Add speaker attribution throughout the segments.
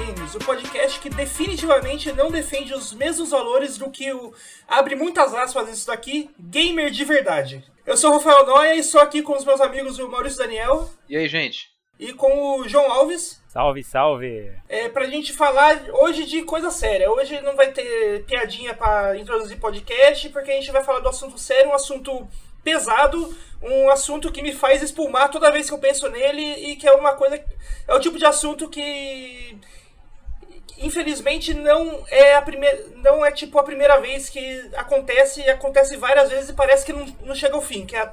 Speaker 1: Games, o podcast que definitivamente não defende os mesmos valores do que o. abre muitas aspas isso daqui, gamer de verdade. Eu sou o Rafael Noia e estou aqui com os meus amigos o Maurício Daniel.
Speaker 2: E aí, gente?
Speaker 1: E com o João Alves.
Speaker 3: Salve, salve!
Speaker 1: É, pra gente falar hoje de coisa séria. Hoje não vai ter piadinha para introduzir podcast, porque a gente vai falar do assunto sério, um assunto pesado, um assunto que me faz espumar toda vez que eu penso nele e que é uma coisa. É o tipo de assunto que. Infelizmente não é a primeira. Não é tipo a primeira vez que acontece, acontece várias vezes e parece que não, não chega ao fim, que é a,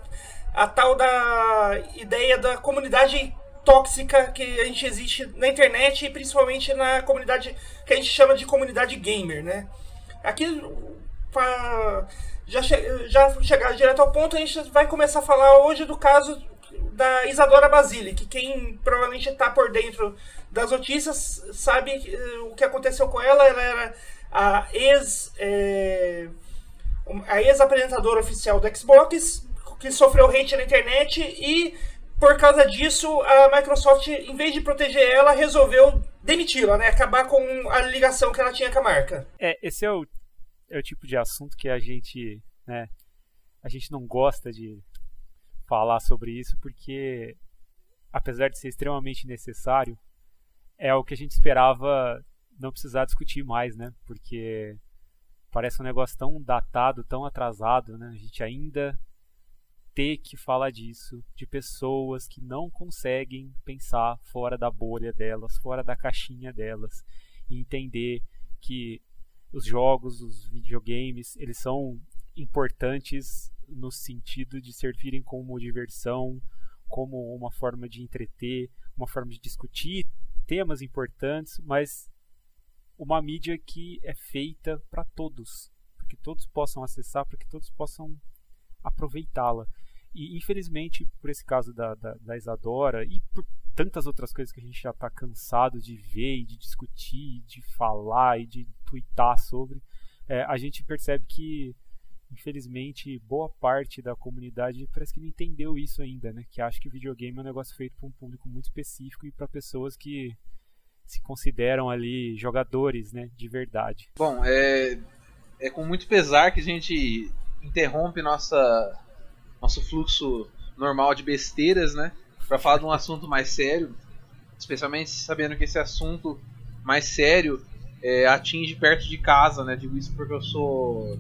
Speaker 1: a tal da ideia da comunidade tóxica que a gente existe na internet e principalmente na comunidade que a gente chama de comunidade gamer, né? Aqui, pra já, che já chegar direto ao ponto, a gente vai começar a falar hoje do caso da Isadora Basile, que quem provavelmente está por dentro das notícias sabe eh, o que aconteceu com ela. Ela era a ex é, a ex-apresentadora oficial do Xbox, que sofreu hate na internet e por causa disso a Microsoft, em vez de proteger ela, resolveu demiti-la, né? Acabar com a ligação que ela tinha com a marca.
Speaker 3: É, esse é o é o tipo de assunto que a gente, né, a gente não gosta de falar sobre isso porque apesar de ser extremamente necessário, é o que a gente esperava não precisar discutir mais, né? Porque parece um negócio tão datado, tão atrasado, né? A gente ainda ter que falar disso, de pessoas que não conseguem pensar fora da bolha delas, fora da caixinha delas, e entender que os jogos, os videogames, eles são importantes no sentido de servirem como diversão, como uma forma de entreter, uma forma de discutir temas importantes, mas uma mídia que é feita para todos, para que todos possam acessar, para que todos possam aproveitá-la. E infelizmente, por esse caso da, da, da Isadora e por tantas outras coisas que a gente já está cansado de ver e de discutir, de falar e de twittar sobre, é, a gente percebe que, infelizmente, boa parte da comunidade parece que não entendeu isso ainda, né? Que acha que videogame é um negócio feito para um público muito específico e para pessoas que se consideram ali jogadores, né, de verdade.
Speaker 2: Bom, é, é com muito pesar que a gente interrompe nossa nosso fluxo normal de besteiras, né? para falar de um assunto mais sério, especialmente sabendo que esse assunto mais sério é, atinge perto de casa, né? Digo isso porque eu sou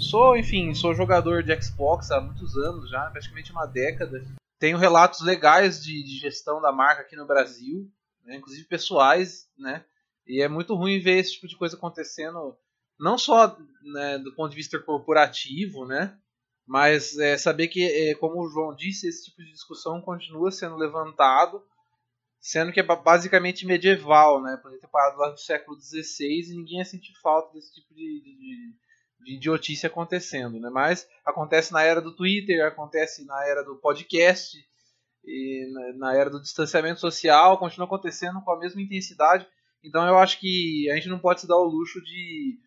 Speaker 2: sou, enfim, sou jogador de Xbox há muitos anos já, praticamente uma década. Tenho relatos legais de, de gestão da marca aqui no Brasil, né, inclusive pessoais, né? E é muito ruim ver esse tipo de coisa acontecendo, não só né, do ponto de vista corporativo, né? Mas é, saber que, é, como o João disse, esse tipo de discussão continua sendo levantado, sendo que é basicamente medieval, né? Poderia ter parado lá no século XVI e ninguém ia sentir falta desse tipo de, de, de idiotice acontecendo, né? Mas acontece na era do Twitter, acontece na era do podcast, e na, na era do distanciamento social, continua acontecendo com a mesma intensidade. Então eu acho que a gente não pode se dar o luxo de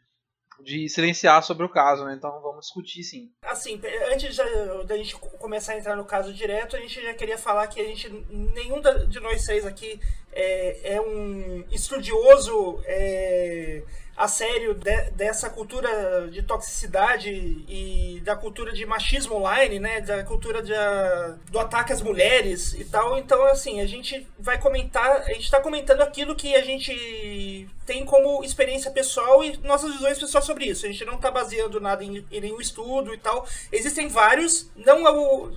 Speaker 2: de silenciar sobre o caso, né? Então vamos discutir sim.
Speaker 1: Assim, antes da gente começar a entrar no caso direto, a gente já queria falar que a gente, nenhum de nós seis aqui é, é um estudioso é, a sério de, dessa cultura de toxicidade e da cultura de machismo online, né? Da cultura de, do ataque às mulheres e tal. Então, assim, a gente vai comentar, a gente está comentando aquilo que a gente tem como experiência pessoal e nossas visões pessoais sobre isso. A gente não está baseando nada em, em nenhum estudo e tal. Existem vários, não é o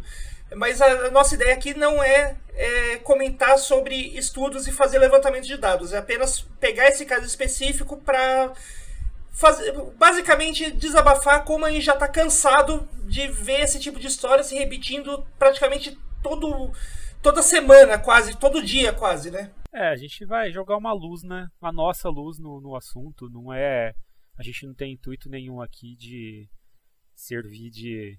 Speaker 1: mas a nossa ideia aqui não é, é, comentar sobre estudos e fazer levantamento de dados, é apenas pegar esse caso específico para fazer, basicamente desabafar como a gente já está cansado de ver esse tipo de história se repetindo praticamente todo, toda semana, quase, todo dia, quase, né?
Speaker 3: É, a gente vai jogar uma luz, né? A nossa luz no, no assunto, não é. A gente não tem intuito nenhum aqui de servir de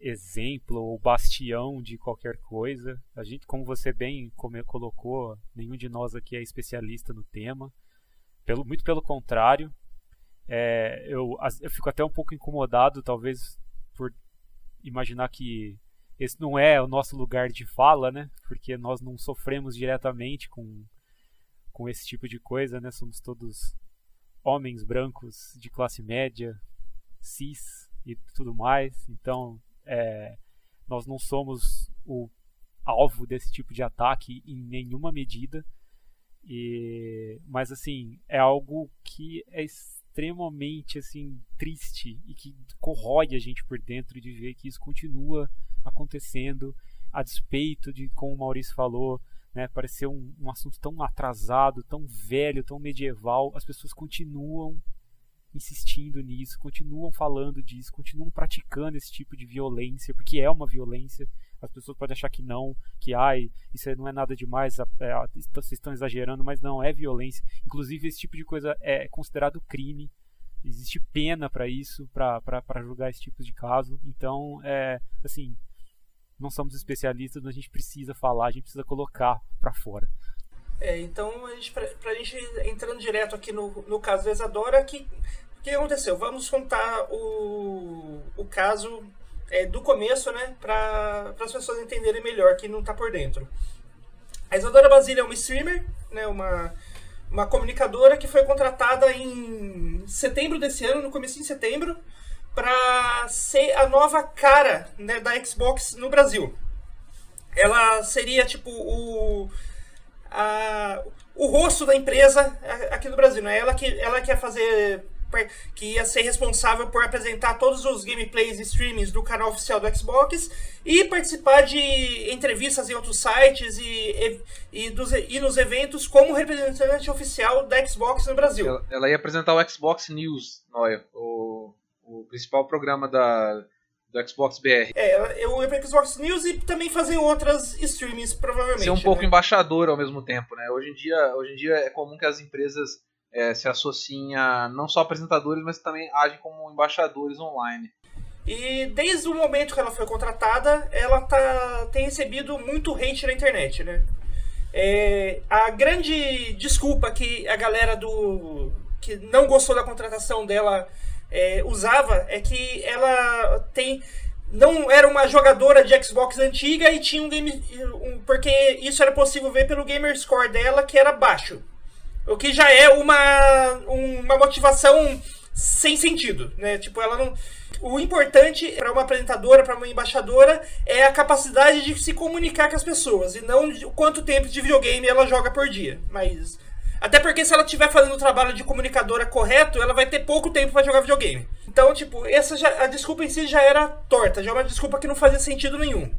Speaker 3: exemplo ou bastião de qualquer coisa. A gente, como você bem colocou, nenhum de nós aqui é especialista no tema. Pelo, muito pelo contrário, é, eu, eu fico até um pouco incomodado, talvez, por imaginar que esse não é o nosso lugar de fala, né? Porque nós não sofremos diretamente com, com esse tipo de coisa, né? Somos todos homens brancos de classe média, cis e tudo mais. Então, é, nós não somos o alvo desse tipo de ataque em nenhuma medida. E, mas assim, é algo que é extremamente assim triste e que corrói a gente por dentro de ver que isso continua acontecendo a despeito de como o Maurício falou, né, parecer um, um assunto tão atrasado, tão velho, tão medieval, as pessoas continuam insistindo nisso, continuam falando disso, continuam praticando esse tipo de violência, porque é uma violência. As pessoas podem achar que não, que ai, isso não é nada demais, é, vocês estão exagerando, mas não, é violência. Inclusive, esse tipo de coisa é considerado crime. Existe pena para isso, para julgar esse tipo de caso. Então, é, assim, não somos especialistas, mas a gente precisa falar, a gente precisa colocar para fora.
Speaker 1: É, então, a gente, pra, pra gente entrando direto aqui no, no caso da Isadora, que, o que aconteceu? Vamos contar o, o caso é, do começo, né, para as pessoas entenderem melhor, que não está por dentro. A Isadora Basília é uma streamer, né, uma, uma comunicadora que foi contratada em setembro desse ano, no começo de setembro, para ser a nova cara né, da Xbox no Brasil. Ela seria tipo o a, o rosto da empresa aqui no Brasil, né? Ela que ela quer fazer que ia ser responsável por apresentar todos os gameplays e streamings do canal oficial do Xbox e participar de entrevistas em outros sites e, e, e, dos, e nos eventos como representante oficial da Xbox no Brasil.
Speaker 2: Ela, ela ia apresentar o Xbox News, Noia, o o principal programa da, do Xbox BR.
Speaker 1: É, eu ia pra Xbox News e também fazer outras streamings, provavelmente.
Speaker 2: Ser um pouco né? embaixador ao mesmo tempo, né? Hoje em dia, hoje em dia é comum que as empresas é, se associem a não só apresentadores, mas também agem como embaixadores online.
Speaker 1: E desde o momento que ela foi contratada, ela tá, tem recebido muito hate na internet, né? É, a grande desculpa que a galera do que não gostou da contratação dela é, usava é que ela tem não era uma jogadora de Xbox antiga e tinha um game um, porque isso era possível ver pelo gamer score dela que era baixo. O que já é uma uma motivação sem sentido né? Tipo ela não o importante para uma apresentadora para uma embaixadora é a capacidade de se comunicar com as pessoas e não quanto tempo de videogame ela joga por dia. Mas até porque se ela estiver fazendo o trabalho de comunicadora correto, ela vai ter pouco tempo para jogar videogame. Então, tipo, essa já, a desculpa em si já era torta, já é uma desculpa que não fazia sentido nenhum.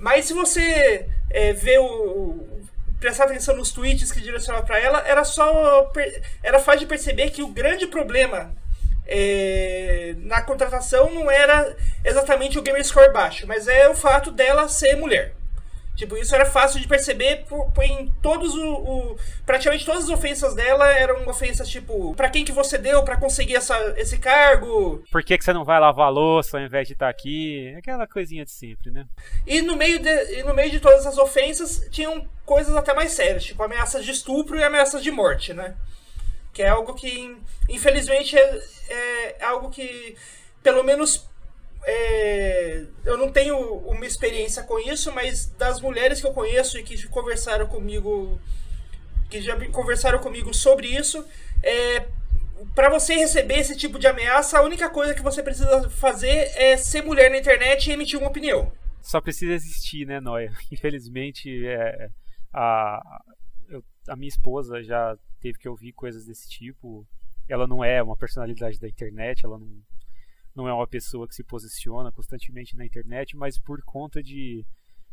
Speaker 1: Mas se você é, vê o, prestar atenção nos tweets que direcionavam para ela, era só era fácil de perceber que o grande problema é, na contratação não era exatamente o gamer score baixo, mas é o fato dela ser mulher. Tipo, isso era fácil de perceber por, por em todos o, o, Praticamente todas as ofensas dela eram ofensas, tipo, para quem que você deu para conseguir essa, esse cargo?
Speaker 3: Por que, que você não vai lavar a louça ao invés de estar tá aqui? Aquela coisinha de sempre, né?
Speaker 1: E no meio de, e no meio de todas essas ofensas, tinham coisas até mais sérias, tipo ameaças de estupro e ameaças de morte, né? Que é algo que, infelizmente, é, é algo que, pelo menos é, eu não tenho uma experiência com isso, mas das mulheres que eu conheço e que conversaram comigo, que já conversaram comigo sobre isso, é, para você receber esse tipo de ameaça, a única coisa que você precisa fazer é ser mulher na internet e emitir uma opinião.
Speaker 3: Só precisa existir, né, Noia? Infelizmente, é, a, eu, a minha esposa já teve que ouvir coisas desse tipo. Ela não é uma personalidade da internet, ela não não é uma pessoa que se posiciona constantemente na internet, mas por conta de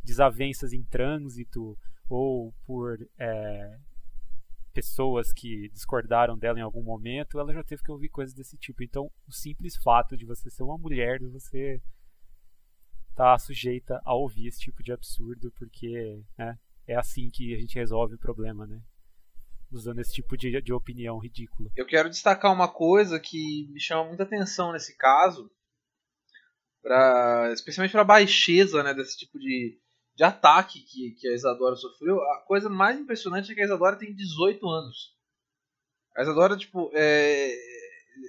Speaker 3: desavenças em trânsito ou por é, pessoas que discordaram dela em algum momento, ela já teve que ouvir coisas desse tipo. Então, o simples fato de você ser uma mulher, de você tá sujeita a ouvir esse tipo de absurdo, porque né, é assim que a gente resolve o problema, né? Usando esse tipo de, de opinião ridícula.
Speaker 2: Eu quero destacar uma coisa que me chama muita atenção nesse caso, pra, especialmente para a baixeza né, desse tipo de, de ataque que, que a Isadora sofreu. A coisa mais impressionante é que a Isadora tem 18 anos. A Isadora, tipo, é,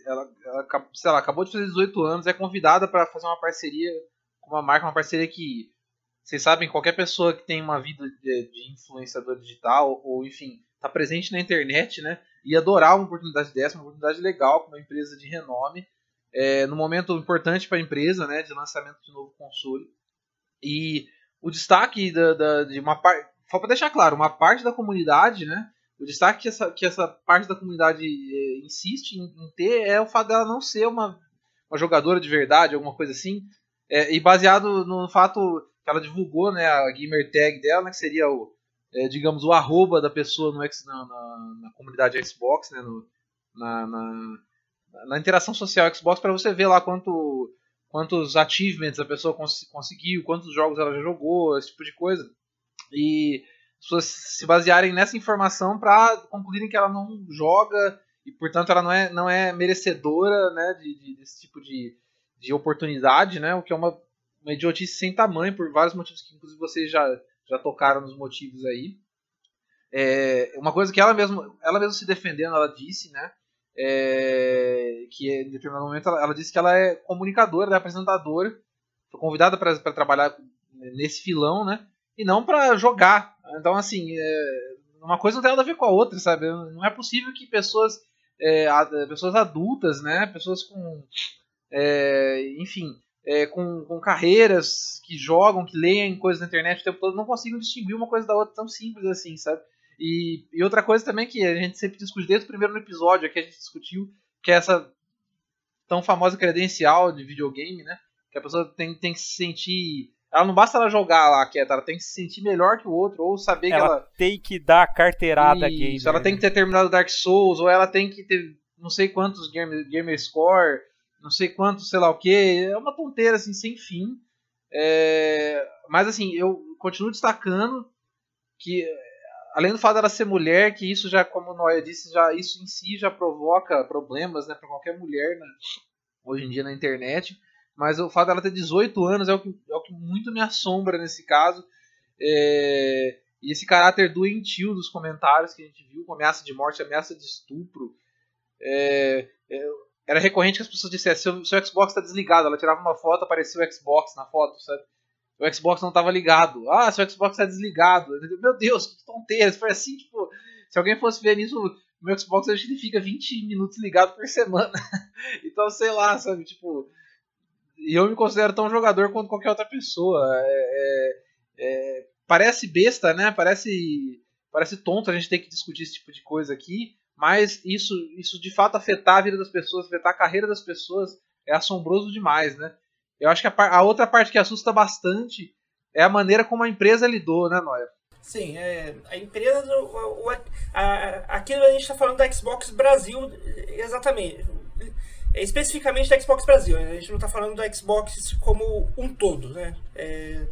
Speaker 2: ela, ela, sei lá, acabou de fazer 18 anos, é convidada para fazer uma parceria com uma marca, uma parceria que vocês sabem, qualquer pessoa que tem uma vida de, de influenciador digital, ou enfim, tá presente na internet, né? E adorar uma oportunidade dessa, uma oportunidade legal com uma empresa de renome, é, no momento importante para a empresa, né? De lançamento de novo console. E o destaque da, da de uma parte, só para deixar claro, uma parte da comunidade, né? O destaque que essa, que essa parte da comunidade é, insiste em, em, ter é o fato dela não ser uma, uma jogadora de verdade, alguma coisa assim. É, e baseado no fato que ela divulgou, né, a gamer tag dela, né, que seria o, é, digamos, o arroba da pessoa no, na, na, na comunidade Xbox, né, no, na, na, na, interação social Xbox, para você ver lá quanto, quantos achievements a pessoa cons conseguiu, quantos jogos ela já jogou, esse tipo de coisa. E as pessoas se basearem nessa informação para concluírem que ela não joga e, portanto, ela não é, não é merecedora né, de, de desse tipo de, de oportunidade, né, o que é uma, uma idiotice sem tamanho, por vários motivos que, inclusive, vocês já, já tocaram nos motivos aí. É, uma coisa que ela mesma, ela mesma se defendendo, ela disse, né, é, que em determinado momento ela, ela, disse que ela é comunicadora, é apresentadora, foi convidada para trabalhar nesse filão, né, e não para jogar. Então, assim, é, uma coisa não tem nada a ver com a outra, sabe? Não é possível que pessoas, é, pessoas adultas, né, pessoas com, é, enfim, é, com, com, carreiras que jogam, que leem coisas na internet o tempo todo, não consigam distinguir uma coisa da outra tão simples assim, sabe? E, e outra coisa também que a gente sempre discute desde o primeiro episódio aqui a gente discutiu, que é essa tão famosa credencial de videogame, né? Que a pessoa tem, tem que se sentir ela não basta ela jogar lá quieta, ela tem que se sentir melhor que o outro, ou saber
Speaker 3: ela
Speaker 2: que ela.
Speaker 3: tem que dar a carteirada
Speaker 2: Isso, gamer. ela tem que ter terminado Dark Souls, ou ela tem que ter não sei quantos gamer, gamer score, não sei quantos, sei lá o que. É uma tonteira assim, sem fim. É... Mas assim, eu continuo destacando que, além do fato dela ser mulher, que isso já, como Noia disse, já, isso em si já provoca problemas né, para qualquer mulher né, hoje em dia na internet mas o fato dela ter 18 anos é o que, é o que muito me assombra nesse caso. É, e esse caráter doentio dos comentários que a gente viu, com ameaça de morte, ameaça de estupro. É, é, era recorrente que as pessoas dissessem: seu, seu Xbox está desligado. Ela tirava uma foto, aparecia o Xbox na foto, sabe? O Xbox não estava ligado. Ah, seu Xbox está desligado. Meu Deus, que tonteira. Foi assim, tipo, se alguém fosse ver nisso, meu Xbox acho que ele fica 20 minutos ligado por semana. então, sei lá, sabe? Tipo, e eu me considero tão jogador quanto qualquer outra pessoa. É, é, é, parece besta, né? Parece, parece tonto a gente ter que discutir esse tipo de coisa aqui, mas isso, isso de fato afetar a vida das pessoas, afetar a carreira das pessoas é assombroso demais, né? Eu acho que a, a outra parte que assusta bastante é a maneira como a empresa lidou, né, Noia?
Speaker 1: Sim, é, a empresa, o, a, a, aquilo a gente está falando da Xbox Brasil, exatamente é, especificamente da Xbox Brasil. A gente não está falando da Xbox como um todo, né? É,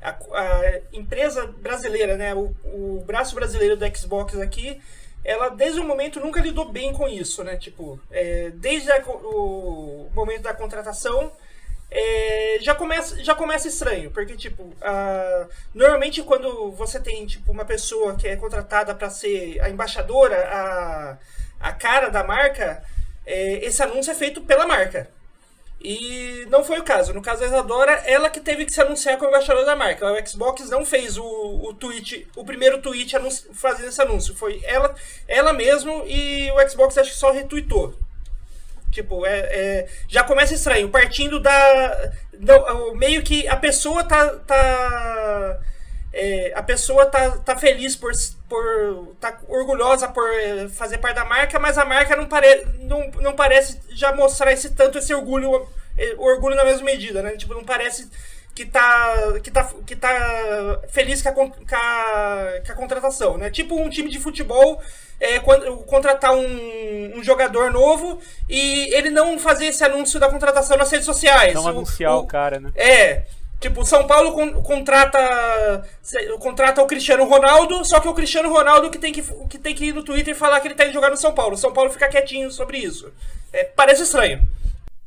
Speaker 1: a, a, empresa brasileira, né? O, o, braço brasileiro da Xbox aqui, ela desde o momento nunca lidou bem com isso, né? Tipo, é, desde a, o momento da contratação, é, já, começa, já começa estranho, porque, tipo, normalmente quando você tem, tipo, uma pessoa que é contratada para ser a embaixadora, a, a cara da marca, é, esse anúncio é feito pela marca. E não foi o caso. No caso da Isadora, ela que teve que se anunciar como embaixadora da marca. O Xbox não fez o, o tweet, o primeiro tweet fazendo esse anúncio. Foi ela, ela mesmo e o Xbox acho que só retweetou. Tipo, é, é, já começa estranho. Partindo da. Não, meio que a pessoa tá. tá é, a pessoa tá, tá feliz por, por tá orgulhosa por é, fazer parte da marca, mas a marca não, pare, não, não parece já mostrar esse tanto esse orgulho, é, orgulho na mesma medida, né? Tipo, não parece que tá, que tá, que tá feliz com a, com a, com a contratação, né? Tipo um time de futebol é, quando, contratar um, um, jogador novo e ele não fazer esse anúncio da contratação nas redes sociais.
Speaker 3: Não o, anunciar o, o cara, né?
Speaker 1: É. Tipo, o São Paulo con contrata, contrata o Cristiano Ronaldo, só que o Cristiano Ronaldo que tem que, que tem que ir no Twitter e falar que ele tá indo jogar no São Paulo. O São Paulo fica quietinho sobre isso. É, parece estranho.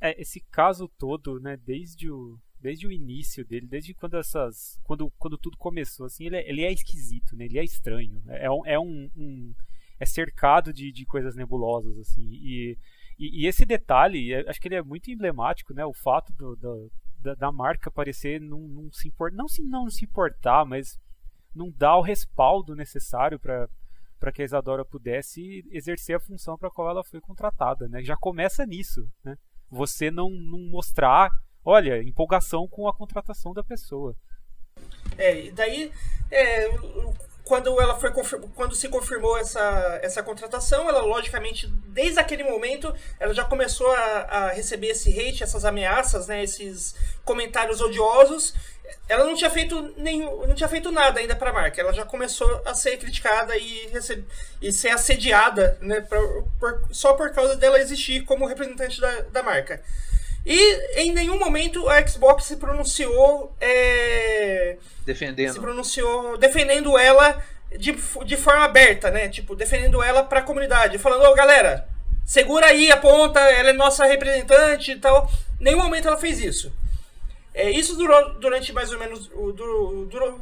Speaker 3: É, esse caso todo, né, desde o, desde o início dele, desde quando essas. Quando, quando tudo começou, assim, ele é, ele é esquisito, né? Ele é estranho. É, um, é um, um. é cercado de, de coisas nebulosas, assim. E, e, e esse detalhe, é, acho que ele é muito emblemático, né? O fato do, do da, da marca parecer não, não se importar, não se não se importar, mas não dar o respaldo necessário para para que a Isadora pudesse exercer a função para a qual ela foi contratada. Né? Já começa nisso. Né? Você não, não mostrar, olha, empolgação com a contratação da pessoa.
Speaker 1: É, daí, é, quando ela foi quando se confirmou essa, essa contratação, ela logicamente, desde aquele momento, ela já começou a, a receber esse hate, essas ameaças, né, esses comentários odiosos. Ela não tinha feito nenhum, não tinha feito nada ainda para a marca. Ela já começou a ser criticada e, e ser assediada, né, por, por, só por causa dela existir como representante da, da marca. E em nenhum momento a Xbox se pronunciou. É,
Speaker 2: defendendo.
Speaker 1: Se pronunciou defendendo ela de, de forma aberta, né? Tipo, defendendo ela pra comunidade. Falando, ô oh, galera, segura aí a ponta, ela é nossa representante e tal. Em nenhum momento ela fez isso. É, isso durou durante mais ou menos. Durou, durou,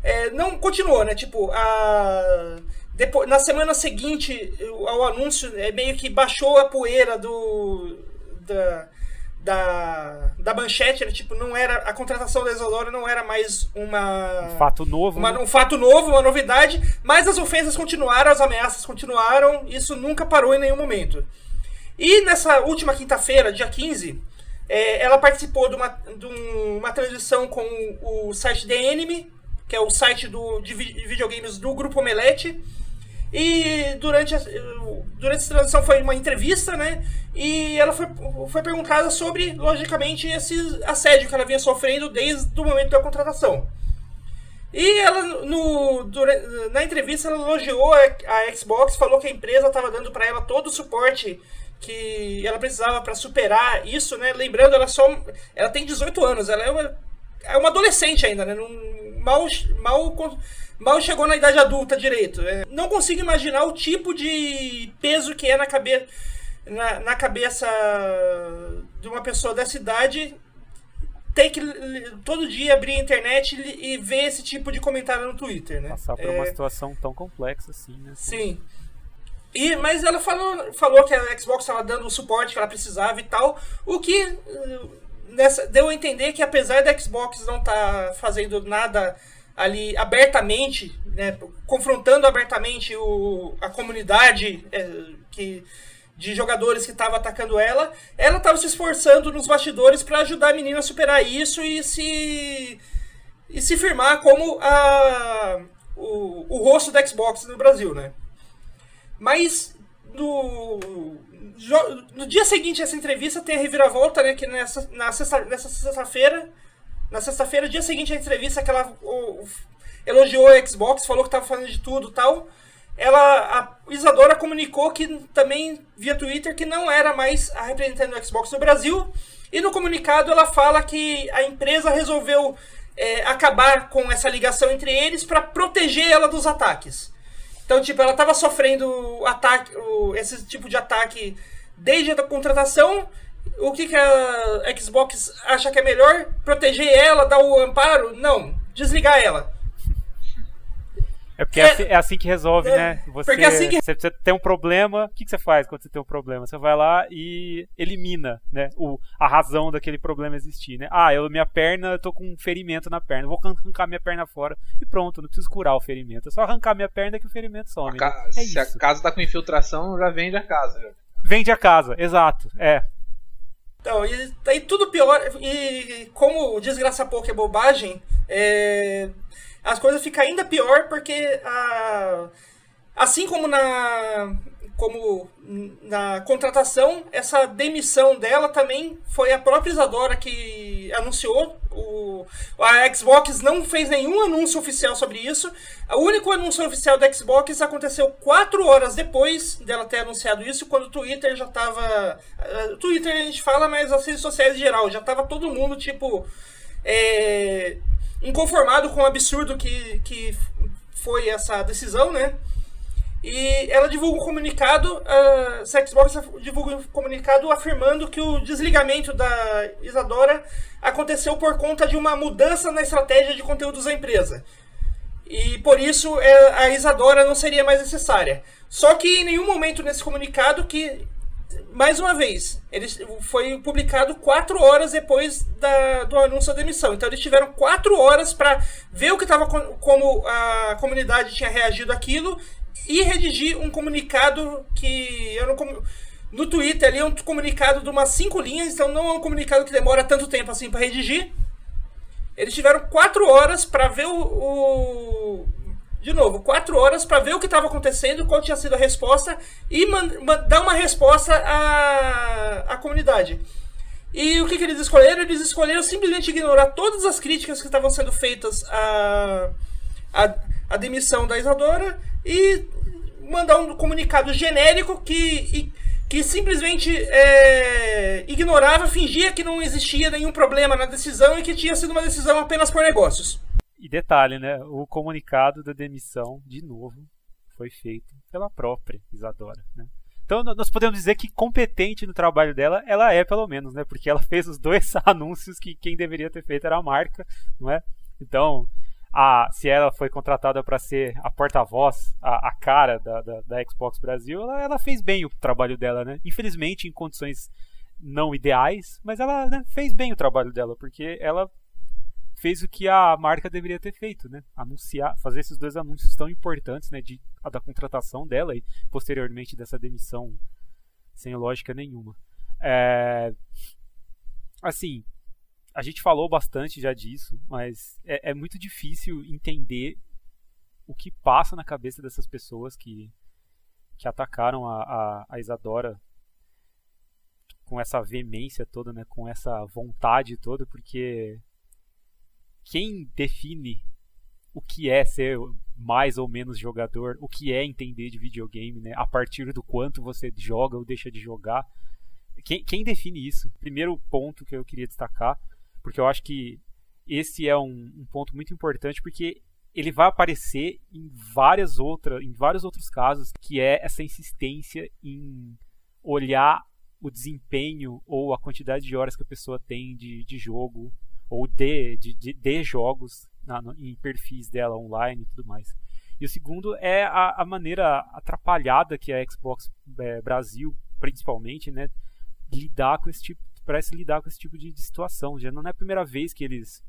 Speaker 1: é, não continuou, né? Tipo, a. Depois, na semana seguinte ao anúncio, é, meio que baixou a poeira do. Da, da, da manchete, era, tipo, não era a contratação da Isadora não era mais uma
Speaker 3: um fato novo,
Speaker 1: uma,
Speaker 3: né?
Speaker 1: um fato novo, uma novidade, mas as ofensas continuaram, as ameaças continuaram, isso nunca parou em nenhum momento. E nessa última quinta-feira, dia 15, é, ela participou de uma, de uma transmissão com o site The Enemy, que é o site do, de videogames do Grupo Omelete, e durante, a, durante essa transição foi uma entrevista, né? E ela foi, foi perguntada sobre, logicamente, esse assédio que ela vinha sofrendo desde o momento da contratação. E ela, no, durante, na entrevista, ela elogiou a, a Xbox, falou que a empresa estava dando para ela todo o suporte que ela precisava para superar isso, né? Lembrando, ela só ela tem 18 anos, ela é uma, é uma adolescente ainda, né? Mal, mal mal chegou na idade adulta direito. É, não consigo imaginar o tipo de peso que é na, cabe na, na cabeça de uma pessoa dessa idade ter que todo dia abrir a internet e ver esse tipo de comentário no Twitter, né?
Speaker 3: Passar por é... uma situação tão complexa assim, né?
Speaker 1: Sim. E, mas ela falou, falou que a Xbox estava dando o suporte que ela precisava e tal, o que nessa, deu a entender que apesar da Xbox não estar tá fazendo nada ali abertamente, né, confrontando abertamente o, a comunidade é, que, de jogadores que estava atacando ela, ela estava se esforçando nos bastidores para ajudar a menina a superar isso e se e se firmar como a, o, o rosto da Xbox no Brasil, né? Mas no, no dia seguinte a essa entrevista tem a reviravolta, né? Que nessa, na sexta, nessa sexta-feira na sexta-feira, dia seguinte à entrevista, que ela o, elogiou a Xbox, falou que estava fazendo de tudo tal. Ela, a Isadora comunicou que também via Twitter que não era mais a representante do Xbox no Brasil. E no comunicado ela fala que a empresa resolveu é, acabar com essa ligação entre eles para proteger ela dos ataques. Então, tipo, ela estava sofrendo ataque, esse tipo de ataque desde a contratação o que, que a Xbox acha que é melhor? Proteger ela, dar o amparo? Não, desligar ela.
Speaker 3: É porque é, é, assim, é assim, que resolve, é, né? Você, porque assim que... você, você tem um problema, o que, que você faz quando você tem um problema? Você vai lá e elimina, né? O, a razão daquele problema existir, né? Ah, eu, minha perna, eu tô com um ferimento na perna, vou arrancar minha perna fora e pronto, não preciso curar o ferimento. É só arrancar minha perna que o ferimento some. A
Speaker 2: ca... né? é Se isso. a casa tá com infiltração, já vende a casa. Já.
Speaker 3: Vende a casa, exato. É,
Speaker 1: então, e aí tudo pior. E como desgraça pouco é bobagem, é, as coisas ficam ainda pior porque a, assim como na como na contratação, essa demissão dela também foi a própria Isadora que anunciou. O, a Xbox não fez nenhum anúncio oficial sobre isso. O único anúncio oficial da Xbox aconteceu quatro horas depois dela ter anunciado isso, quando o Twitter já estava. Uh, Twitter a gente fala, mas as redes sociais em geral, já estava todo mundo, tipo. É, inconformado com o absurdo que, que foi essa decisão, né? E ela divulga um comunicado, a Xbox divulga um comunicado afirmando que o desligamento da Isadora aconteceu por conta de uma mudança na estratégia de conteúdos da empresa. E por isso é, a Isadora não seria mais necessária. Só que em nenhum momento nesse comunicado que mais uma vez, ele foi publicado quatro horas depois da, do anúncio da demissão. Então eles tiveram quatro horas para ver o que estava como a comunidade tinha reagido àquilo e redigir um comunicado que eu não no Twitter ali é um comunicado de umas cinco linhas, então não é um comunicado que demora tanto tempo assim para redigir. Eles tiveram quatro horas para ver o, o, de novo, quatro horas para ver o que estava acontecendo, qual tinha sido a resposta e dar uma resposta à, à comunidade. E o que, que, eles escolheram? Eles escolheram simplesmente ignorar todas as críticas que estavam sendo feitas à, à, à demissão da Isadora e mandar um comunicado genérico que, que simplesmente é, ignorava, fingia que não existia nenhum problema na decisão e que tinha sido uma decisão apenas por negócios.
Speaker 3: E detalhe, né? O comunicado da demissão, de novo, foi feito pela própria Isadora, né? Então nós podemos dizer que competente no trabalho dela, ela é pelo menos, né? Porque ela fez os dois anúncios que quem deveria ter feito era a marca, não é? Então, a, se ela foi contratada para ser a porta-voz, a, a, cara da, da, da Xbox Brasil, ela, ela, fez bem o trabalho dela, né? Infelizmente em condições não ideais, mas ela né, fez bem o trabalho dela, porque ela fez o que a marca deveria ter feito, né? Anunciar, fazer esses dois anúncios tão importantes, né? De, a da contratação dela e posteriormente dessa demissão sem lógica nenhuma. É, assim, a gente falou bastante já disso, mas é, é, muito difícil entender o que passa na cabeça dessas pessoas que, que atacaram a, a, a Isadora com essa veemência toda, né, com essa vontade toda, porque quem define o que é ser mais ou menos jogador, o que é entender de videogame, né? A partir do quanto você joga ou deixa de jogar. Quem, quem define isso? Primeiro ponto que eu queria destacar, porque eu acho que esse é um, um ponto muito importante, porque ele vai aparecer em várias outras, em vários outros casos, que é essa insistência em olhar o desempenho ou a quantidade de horas que a pessoa tem de, de jogo ou de, de, de, de jogos na, no, em perfis dela online e tudo mais. E o segundo é a, a maneira atrapalhada que a Xbox é, Brasil, principalmente, né, lidar com esse tipo, parece lidar com esse tipo de, de situação. Já não é a primeira vez que eles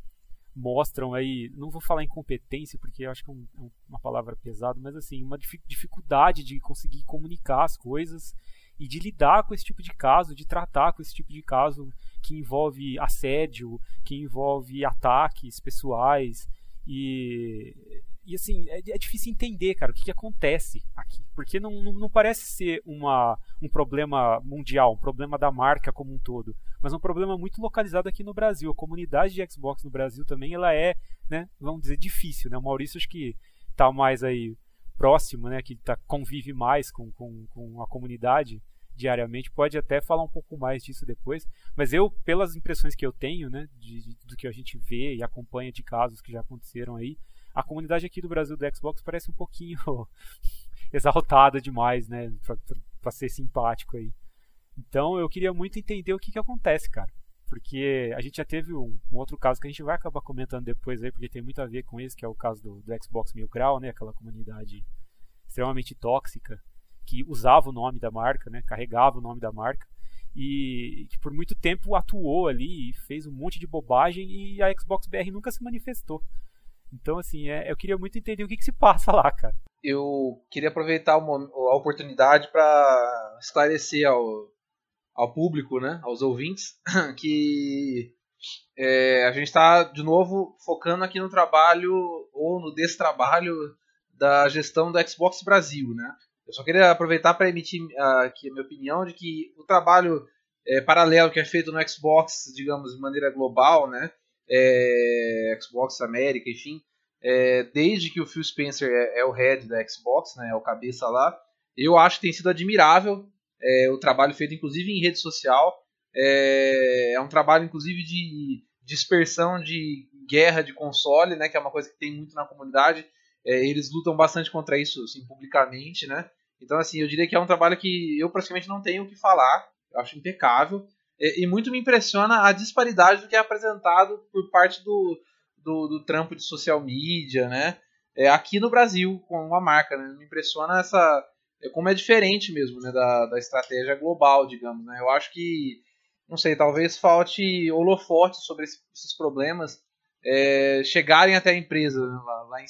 Speaker 3: mostram aí, não vou falar incompetência porque acho que é, um, é uma palavra pesada, mas assim, uma dificuldade de conseguir comunicar as coisas e de lidar com esse tipo de caso, de tratar com esse tipo de caso que envolve assédio, que envolve ataques pessoais e e assim, é, é, difícil entender, cara, o que, que acontece aqui. Porque não, não, não, parece ser uma, um problema mundial, um problema da marca como um todo. Mas um problema muito localizado aqui no Brasil. A comunidade de Xbox no Brasil também, ela é, né, vamos dizer, difícil. Né? O Maurício acho que está mais aí próximo, né, que tá, convive mais com, com, com a comunidade diariamente, pode até falar um pouco mais disso depois, mas eu, pelas impressões que eu tenho, né, de, de, do que a gente vê e acompanha de casos que já aconteceram aí, a comunidade aqui do Brasil do Xbox parece um pouquinho exaltada demais, né, para ser simpático aí. Então eu queria muito entender o que, que acontece, cara. Porque a gente já teve um, um, outro caso que a gente vai acabar comentando depois aí, porque tem muito a ver com esse, que é o caso do, do Xbox Mil Grau, né? Aquela comunidade extremamente tóxica que usava o nome da marca, né, carregava o nome da marca e que por muito tempo atuou ali e fez um monte de bobagem e a Xbox BR nunca se manifestou. Então, assim, é, eu queria muito entender o que, que se passa lá, cara.
Speaker 2: Eu queria aproveitar uma, a oportunidade para esclarecer ao, ao público, né, aos ouvintes, que é, a gente está, de novo, focando aqui no trabalho ou no destrabalho da gestão do Xbox Brasil, né? Eu só queria aproveitar para emitir uh, aqui a minha opinião de que o trabalho é, paralelo que é feito no Xbox, digamos, de maneira global, né? É, Xbox América, enfim, é, desde que o Phil Spencer é, é, o head da Xbox, né? É o cabeça lá, eu acho que tem sido admirável é, o trabalho feito, inclusive em rede social. É, é um trabalho, inclusive, de dispersão de guerra de console, né? Que é uma coisa que tem muito na comunidade. É, eles lutam bastante contra isso assim, publicamente, né? Então, assim, eu diria que é um trabalho que eu praticamente não tenho o que falar. Eu acho impecável. E, e muito me impressiona a disparidade do que é apresentado por parte do, do, do trampo de social media, né? É, aqui no Brasil, com a marca, né? Me impressiona essa... É, como é diferente mesmo, né? Da, da estratégia global, digamos, né? Eu acho que, não sei, talvez falte holofote sobre esse, esses problemas é, chegarem até a empresa, né? lá, lá em,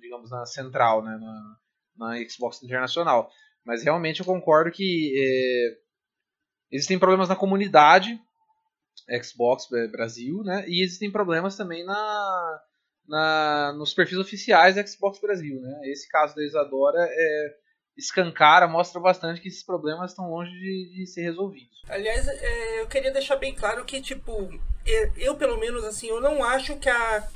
Speaker 2: digamos, na central, né? Na, na Xbox Internacional. Mas realmente eu concordo que é, existem problemas na comunidade Xbox Brasil, né? E existem problemas também na, na nos perfis oficiais Xbox Brasil, né? Esse caso da Isadora é, escancara, mostra bastante que esses problemas estão longe de, de ser resolvidos.
Speaker 1: Aliás, é, eu queria deixar bem claro que, tipo, eu pelo menos, assim, eu não acho que a,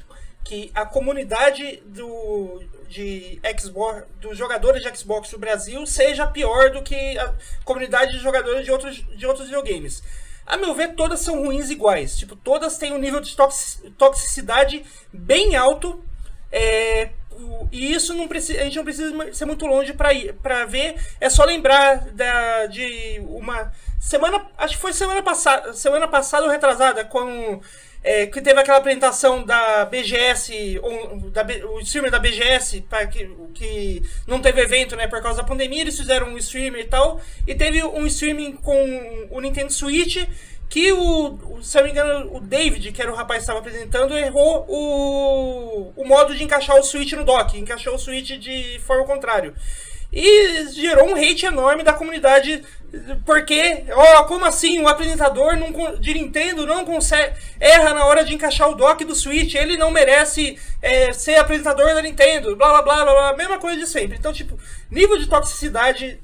Speaker 1: que a comunidade do, de Xbox, dos jogadores de Xbox no Brasil seja pior do que a comunidade de jogadores de outros, de outros videogames. A meu ver, todas são ruins iguais. Tipo, todas têm um nível de toxicidade bem alto. É, e isso não precisa, a gente não precisa ser muito longe para ver. É só lembrar da, de uma semana, acho que foi semana passada, semana passada ou retrasada, com é, que teve aquela apresentação da BGS, um, da, o streamer da BGS, para que, que não teve evento né, por causa da pandemia, eles fizeram um streamer e tal, e teve um streaming com o Nintendo Switch, que o, se eu não me engano, o David, que era o rapaz que estava apresentando, errou o, o modo de encaixar o Switch no dock, encaixou o Switch de forma contrária. E gerou um hate enorme da comunidade, porque, ó, oh, como assim? O apresentador não, de Nintendo não consegue. erra na hora de encaixar o dock do Switch, ele não merece é, ser apresentador da Nintendo, blá blá blá blá blá, mesma coisa de sempre. Então, tipo, nível de toxicidade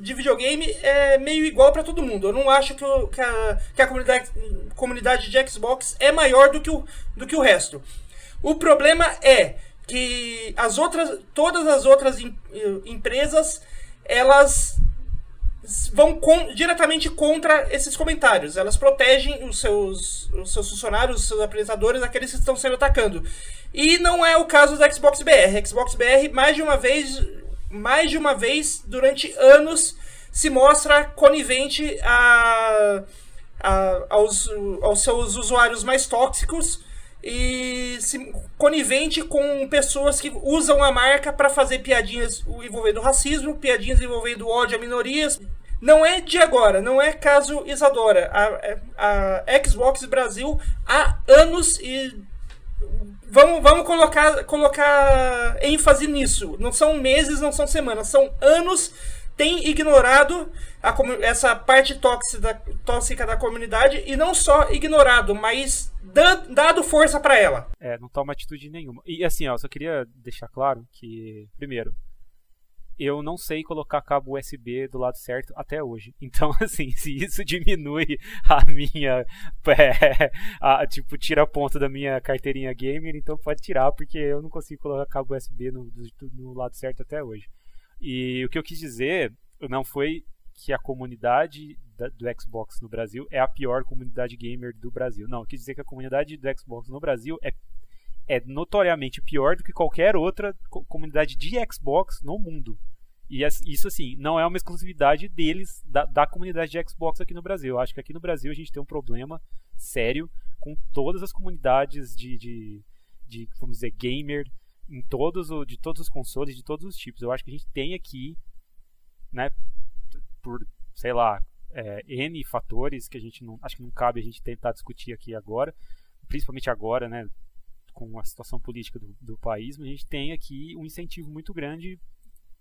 Speaker 1: de videogame é meio igual para todo mundo. Eu não acho que, o, que, a, que a comunidade, comunidade de Xbox é maior do que, o, do que o resto. O problema é que as outras, todas as outras em, empresas, elas vão com, diretamente contra esses comentários. Elas protegem os seus, os seus funcionários, os seus apresentadores, aqueles que estão sendo atacando. E não é o caso da Xbox BR. A Xbox BR, mais de uma vez, mais de uma vez, durante anos, se mostra conivente a, a, aos, aos seus usuários mais tóxicos e se conivente com pessoas que usam a marca para fazer piadinhas envolvendo racismo, piadinhas envolvendo ódio a minorias. Não é de agora, não é caso Isadora. A, a Xbox Brasil há anos e vamos, vamos colocar, colocar ênfase nisso. Não são meses, não são semanas, são anos tem ignorado a, essa parte tóxica, tóxica da comunidade e não só ignorado, mas dado força para ela.
Speaker 3: É, não toma atitude nenhuma. E assim, ó, só queria deixar claro que, primeiro, eu não sei colocar cabo USB do lado certo até hoje. Então, assim, se isso diminui a minha. É, a, tipo, tira a ponta da minha carteirinha gamer, então pode tirar, porque eu não consigo colocar cabo USB no, no lado certo até hoje. E o que eu quis dizer não foi que a comunidade da, do Xbox no Brasil é a pior comunidade gamer do Brasil. Não, eu quis dizer que a comunidade do Xbox no Brasil é, é notoriamente pior do que qualquer outra co comunidade de Xbox no mundo. E isso, assim, não é uma exclusividade deles, da, da comunidade de Xbox aqui no Brasil. Eu acho que aqui no Brasil a gente tem um problema sério com todas as comunidades de, de, de vamos dizer, gamer em todos o, de todos os consoles, de todos os tipos. Eu acho que a gente tem aqui, né, por, sei lá, é, N fatores que a gente não, acho que não cabe a gente tentar discutir aqui agora, principalmente agora, né, com a situação política do, do país, mas a gente tem aqui um incentivo muito grande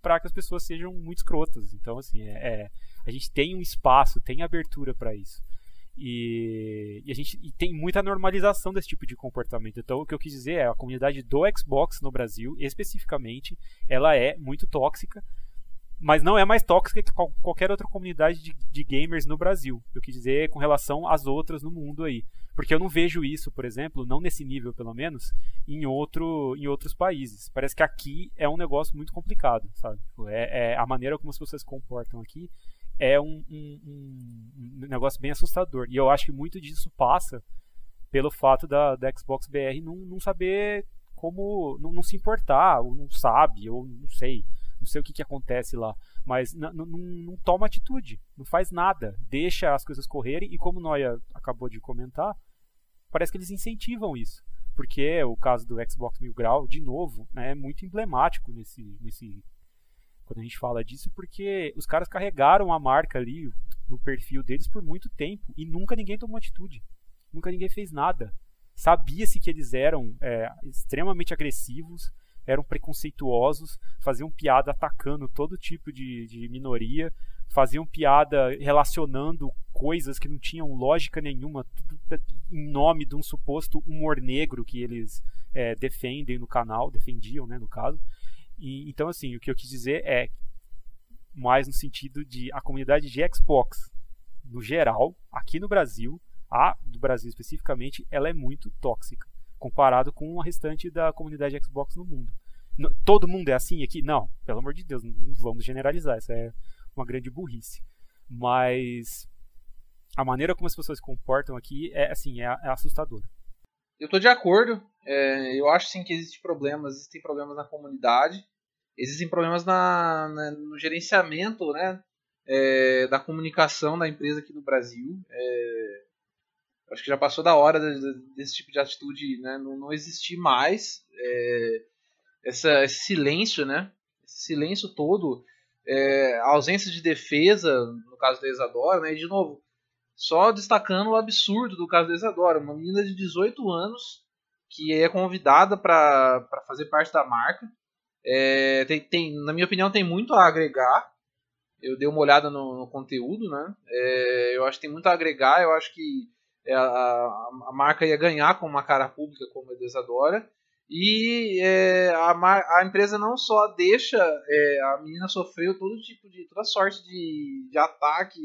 Speaker 3: para que as pessoas sejam muito escrotas. Então, assim, é, é a gente tem um espaço, tem abertura para isso. E, e, a gente e tem muita normalização desse tipo de comportamento. Então, o que eu quis dizer é a comunidade do Xbox no Brasil, especificamente, ela é muito tóxica, mas não é mais tóxica que qualquer outra comunidade de, de, gamers no Brasil. Eu quis dizer com relação às outras no mundo aí. Porque eu não vejo isso, por exemplo, não nesse nível pelo menos, em, outro, em outros países. Parece que aqui é um negócio muito complicado, sabe? É, é a maneira como as pessoas se comportam aqui é um, um, um, negócio bem assustador. E eu acho que muito disso passa pelo fato da, da Xbox BR não, não saber como. Não, não, se importar, ou não sabe, ou não sei. Não sei o que, que acontece lá. Mas não, toma atitude, não faz nada. Deixa as coisas correrem. E como Noia acabou de comentar, parece que eles incentivam isso. Porque o caso do Xbox Mil Grau, de novo, né, é muito emblemático nesse, nesse quando a gente fala disso, porque os caras carregaram a marca ali no perfil deles por muito tempo e nunca ninguém tomou atitude. Nunca ninguém fez nada. Sabia-se que eles eram é, extremamente agressivos, eram preconceituosos, faziam piada atacando todo tipo de, de minoria, faziam piada relacionando coisas que não tinham lógica nenhuma, em nome de um suposto humor negro que eles é, defendem no canal, defendiam, né, no caso. E, então, assim, o que eu quis dizer é mais no sentido de a comunidade de Xbox, no geral, aqui no Brasil, a do Brasil especificamente, ela é muito tóxica comparado com o restante da comunidade Xbox no mundo. todo mundo é assim aqui? Não, pelo amor de Deus, não vamos generalizar, isso é uma grande burrice. Mas a maneira como as pessoas se comportam aqui é assim, é, é assustadora.
Speaker 2: Eu estou de acordo. É, eu acho sim que existem problemas, existem problemas na comunidade, existem problemas na, na no gerenciamento, né, é, da comunicação da empresa aqui no Brasil. É, acho que já passou da hora desse tipo de atitude né, não, não existir mais. É, essa, esse silêncio, né? Esse silêncio todo, é, a ausência de defesa, no caso da Isadora, né? E de novo, só destacando o absurdo do caso da Isadora, uma menina de 18 anos que é convidada para fazer parte da marca. É, tem, tem, na minha opinião, tem muito a agregar. Eu dei uma olhada no, no conteúdo, né? É, eu acho que tem muito a agregar. Eu acho que é, a, a, marca ia ganhar com uma cara pública como a Desadora. E é, a, a, empresa não só deixa é, a menina sofrer todo tipo de toda sorte de, de ataque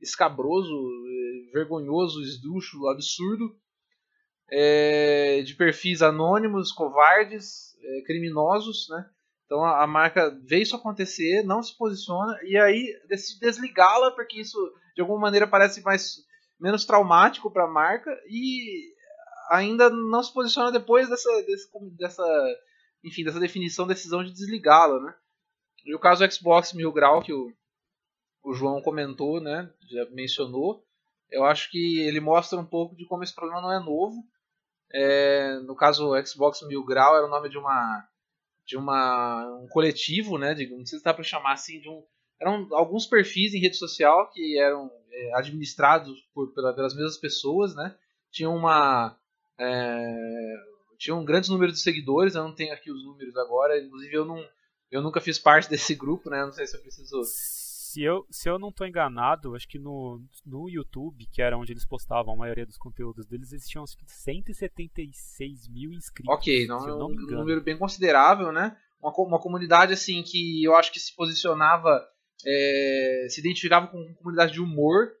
Speaker 2: escabroso, é, vergonhoso, esdrúxulo, absurdo, é, de perfis anônimos, covardes, é, criminosos, né? Então a, marca vê isso acontecer, não se posiciona e aí decide desligá-la porque isso de alguma maneira parece mais menos traumático para a marca e ainda não se posiciona depois dessa, dessa, enfim, dessa definição, decisão de desligá-la, né? E o caso do Xbox Mil Grau que o, o João comentou, né, já mencionou, eu acho que ele mostra um pouco de como esse problema não é novo. É, no caso, o Xbox Mil Grau era o nome de uma de uma um coletivo, né, de, não sei se dá para chamar assim, de um eram alguns perfis em rede social que eram é, administrados por, pelas mesmas pessoas, né? Tinha uma é, tinha um grande número de seguidores, eu não tenho aqui os números agora, inclusive eu não eu nunca fiz parte desse grupo, né? Não sei se eu preciso
Speaker 3: se eu, se eu não estou enganado, acho que no, no YouTube, que era onde eles postavam a maioria dos conteúdos deles, existiam acho que 176 mil inscritos.
Speaker 2: Ok, não, é um número bem considerável, né? Uma, uma comunidade assim que eu acho que se posicionava é, se identificava com comunidade de humor,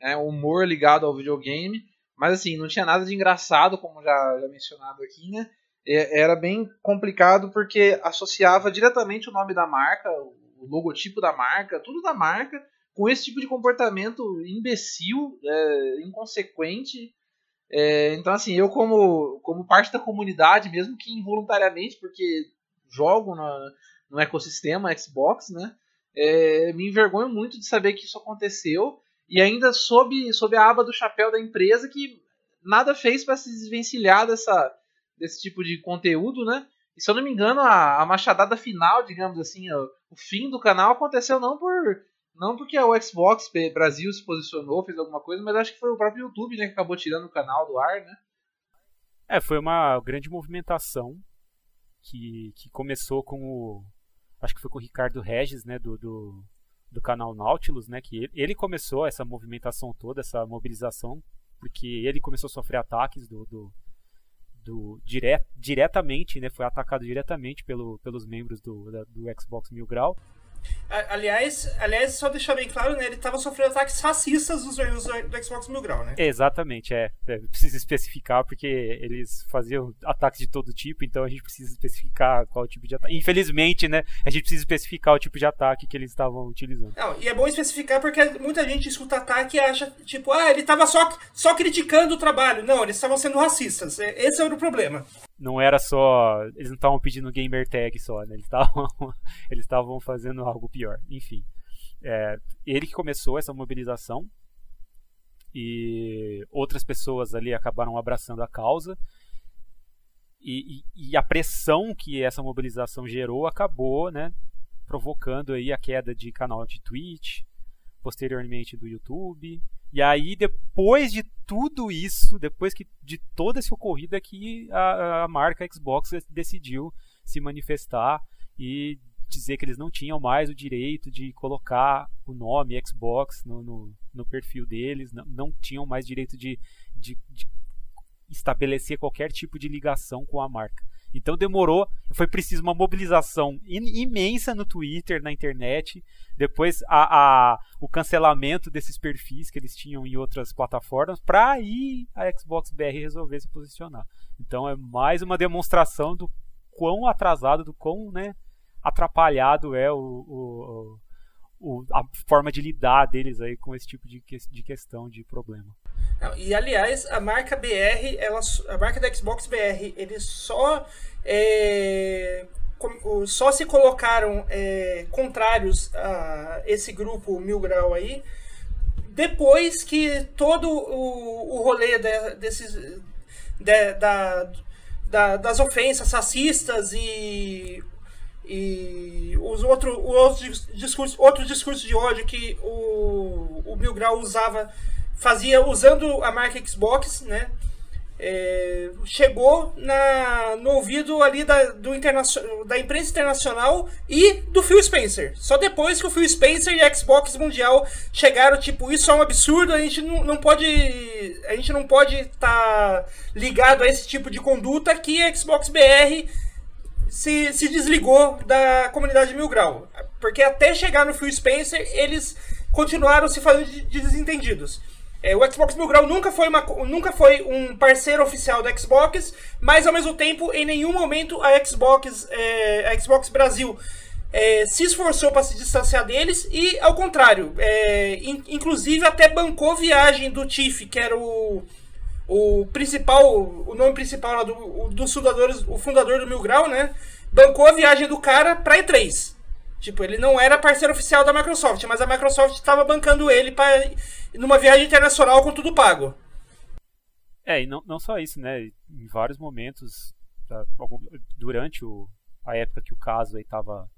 Speaker 2: né, humor ligado ao videogame, mas assim, não tinha nada de engraçado, como já, já mencionado aqui, né? É, era bem complicado porque associava diretamente o nome da marca, o logotipo da marca, tudo da marca, com esse tipo de comportamento imbecil, é, inconsequente. É, então, assim, eu como, como parte da comunidade, mesmo que involuntariamente, porque jogo no, no ecossistema Xbox, né? é, me envergonho muito de saber que isso aconteceu e ainda sob, sob a aba do chapéu da empresa que nada fez para se desvencilhar dessa, desse tipo de conteúdo, né? E se eu não me engano, a, a machadada final, digamos assim, o, o fim do canal aconteceu não por não porque o Xbox Brasil se posicionou, fez alguma coisa, mas acho que foi o próprio YouTube, né, que acabou tirando o canal do ar, né?
Speaker 3: É, foi uma grande movimentação que, que começou com o, acho que foi com o Ricardo Regis, né, do, do, do canal Nautilus, né, que ele, ele, começou essa movimentação toda, essa mobilização, porque ele começou a sofrer ataques do, do, do dire, diretamente, né, foi atacado diretamente pelo, pelos membros do, da, do Xbox Mil Grau.
Speaker 1: Aliás, aliás, só deixar bem claro, né? Ele estava sofrendo ataques racistas dos membros do Xbox Mil Grau, né?
Speaker 3: Exatamente, é. é. Precisa especificar porque eles faziam ataques de todo tipo, então a gente precisa especificar qual tipo de ataque. Infelizmente, né? A gente precisa especificar o tipo de ataque que eles estavam utilizando.
Speaker 1: Não, e é bom especificar porque muita gente escuta ataque e acha, tipo, ah, ele estava só, só criticando o trabalho. Não, eles estavam sendo racistas. Esse era o problema
Speaker 3: não era só. Eles não estavam pedindo gamer tag só, né? Eles estavam fazendo algo pior. Enfim. É, ele que começou essa mobilização e outras pessoas ali acabaram abraçando a causa. E, e, e, a pressão que essa mobilização gerou acabou, né, provocando aí a queda de canal de Twitch, posteriormente do YouTube, e aí, depois de tudo isso, depois que, de toda essa ocorrida, que a, a marca Xbox decidiu se manifestar e dizer que eles não tinham mais o direito de colocar o nome Xbox no, no, no perfil deles, não, não, tinham mais direito de, de, de estabelecer qualquer tipo de ligação com a marca. Então demorou, foi preciso uma mobilização imensa no Twitter, na internet, depois a, a, o cancelamento desses perfis que eles tinham em outras plataformas, para aí a Xbox BR resolver se posicionar. Então é mais uma demonstração do quão atrasado, do quão né, atrapalhado é o, o, o, a forma de lidar deles aí com esse tipo de, de questão, de problema.
Speaker 1: E aliás, a marca BR, ela, a marca da Xbox BR, eles só é, só se colocaram é, contrários a esse grupo Mil Grau aí depois que todo o, o rolê de, desses de, da, da, das ofensas racistas e e os outro, outros discursos, outros discursos de ódio que o, o Mil Grau usava, fazia usando a marca Xbox, né? É, chegou na, no ouvido ali da, do da imprensa internacional e do Phil Spencer. Só depois que o Phil Spencer e a Xbox Mundial chegaram, tipo, isso é um absurdo, a gente não, não pode. A gente não pode estar tá ligado a esse tipo de conduta que a Xbox BR se, se desligou da comunidade Mil Grau. Porque até chegar no Phil Spencer, eles continuaram se fazendo de, de desentendidos. É, o Xbox Mil Grau nunca foi, uma, nunca foi um parceiro oficial da Xbox, mas ao mesmo tempo, em nenhum momento a Xbox, é, a Xbox Brasil é, se esforçou para se distanciar deles e, ao contrário, é, in, inclusive até bancou viagem do Tiff, que era o o principal, o nome principal lá do, dos fundadores, o fundador do Mil Grau, né? Bancou a viagem do cara pra E3. Tipo, ele não era parceiro oficial da Microsoft, mas a Microsoft estava bancando ele para numa viagem internacional com tudo pago.
Speaker 3: É, e não, não só isso, né? Em vários momentos, durante o, a época que o caso aí estava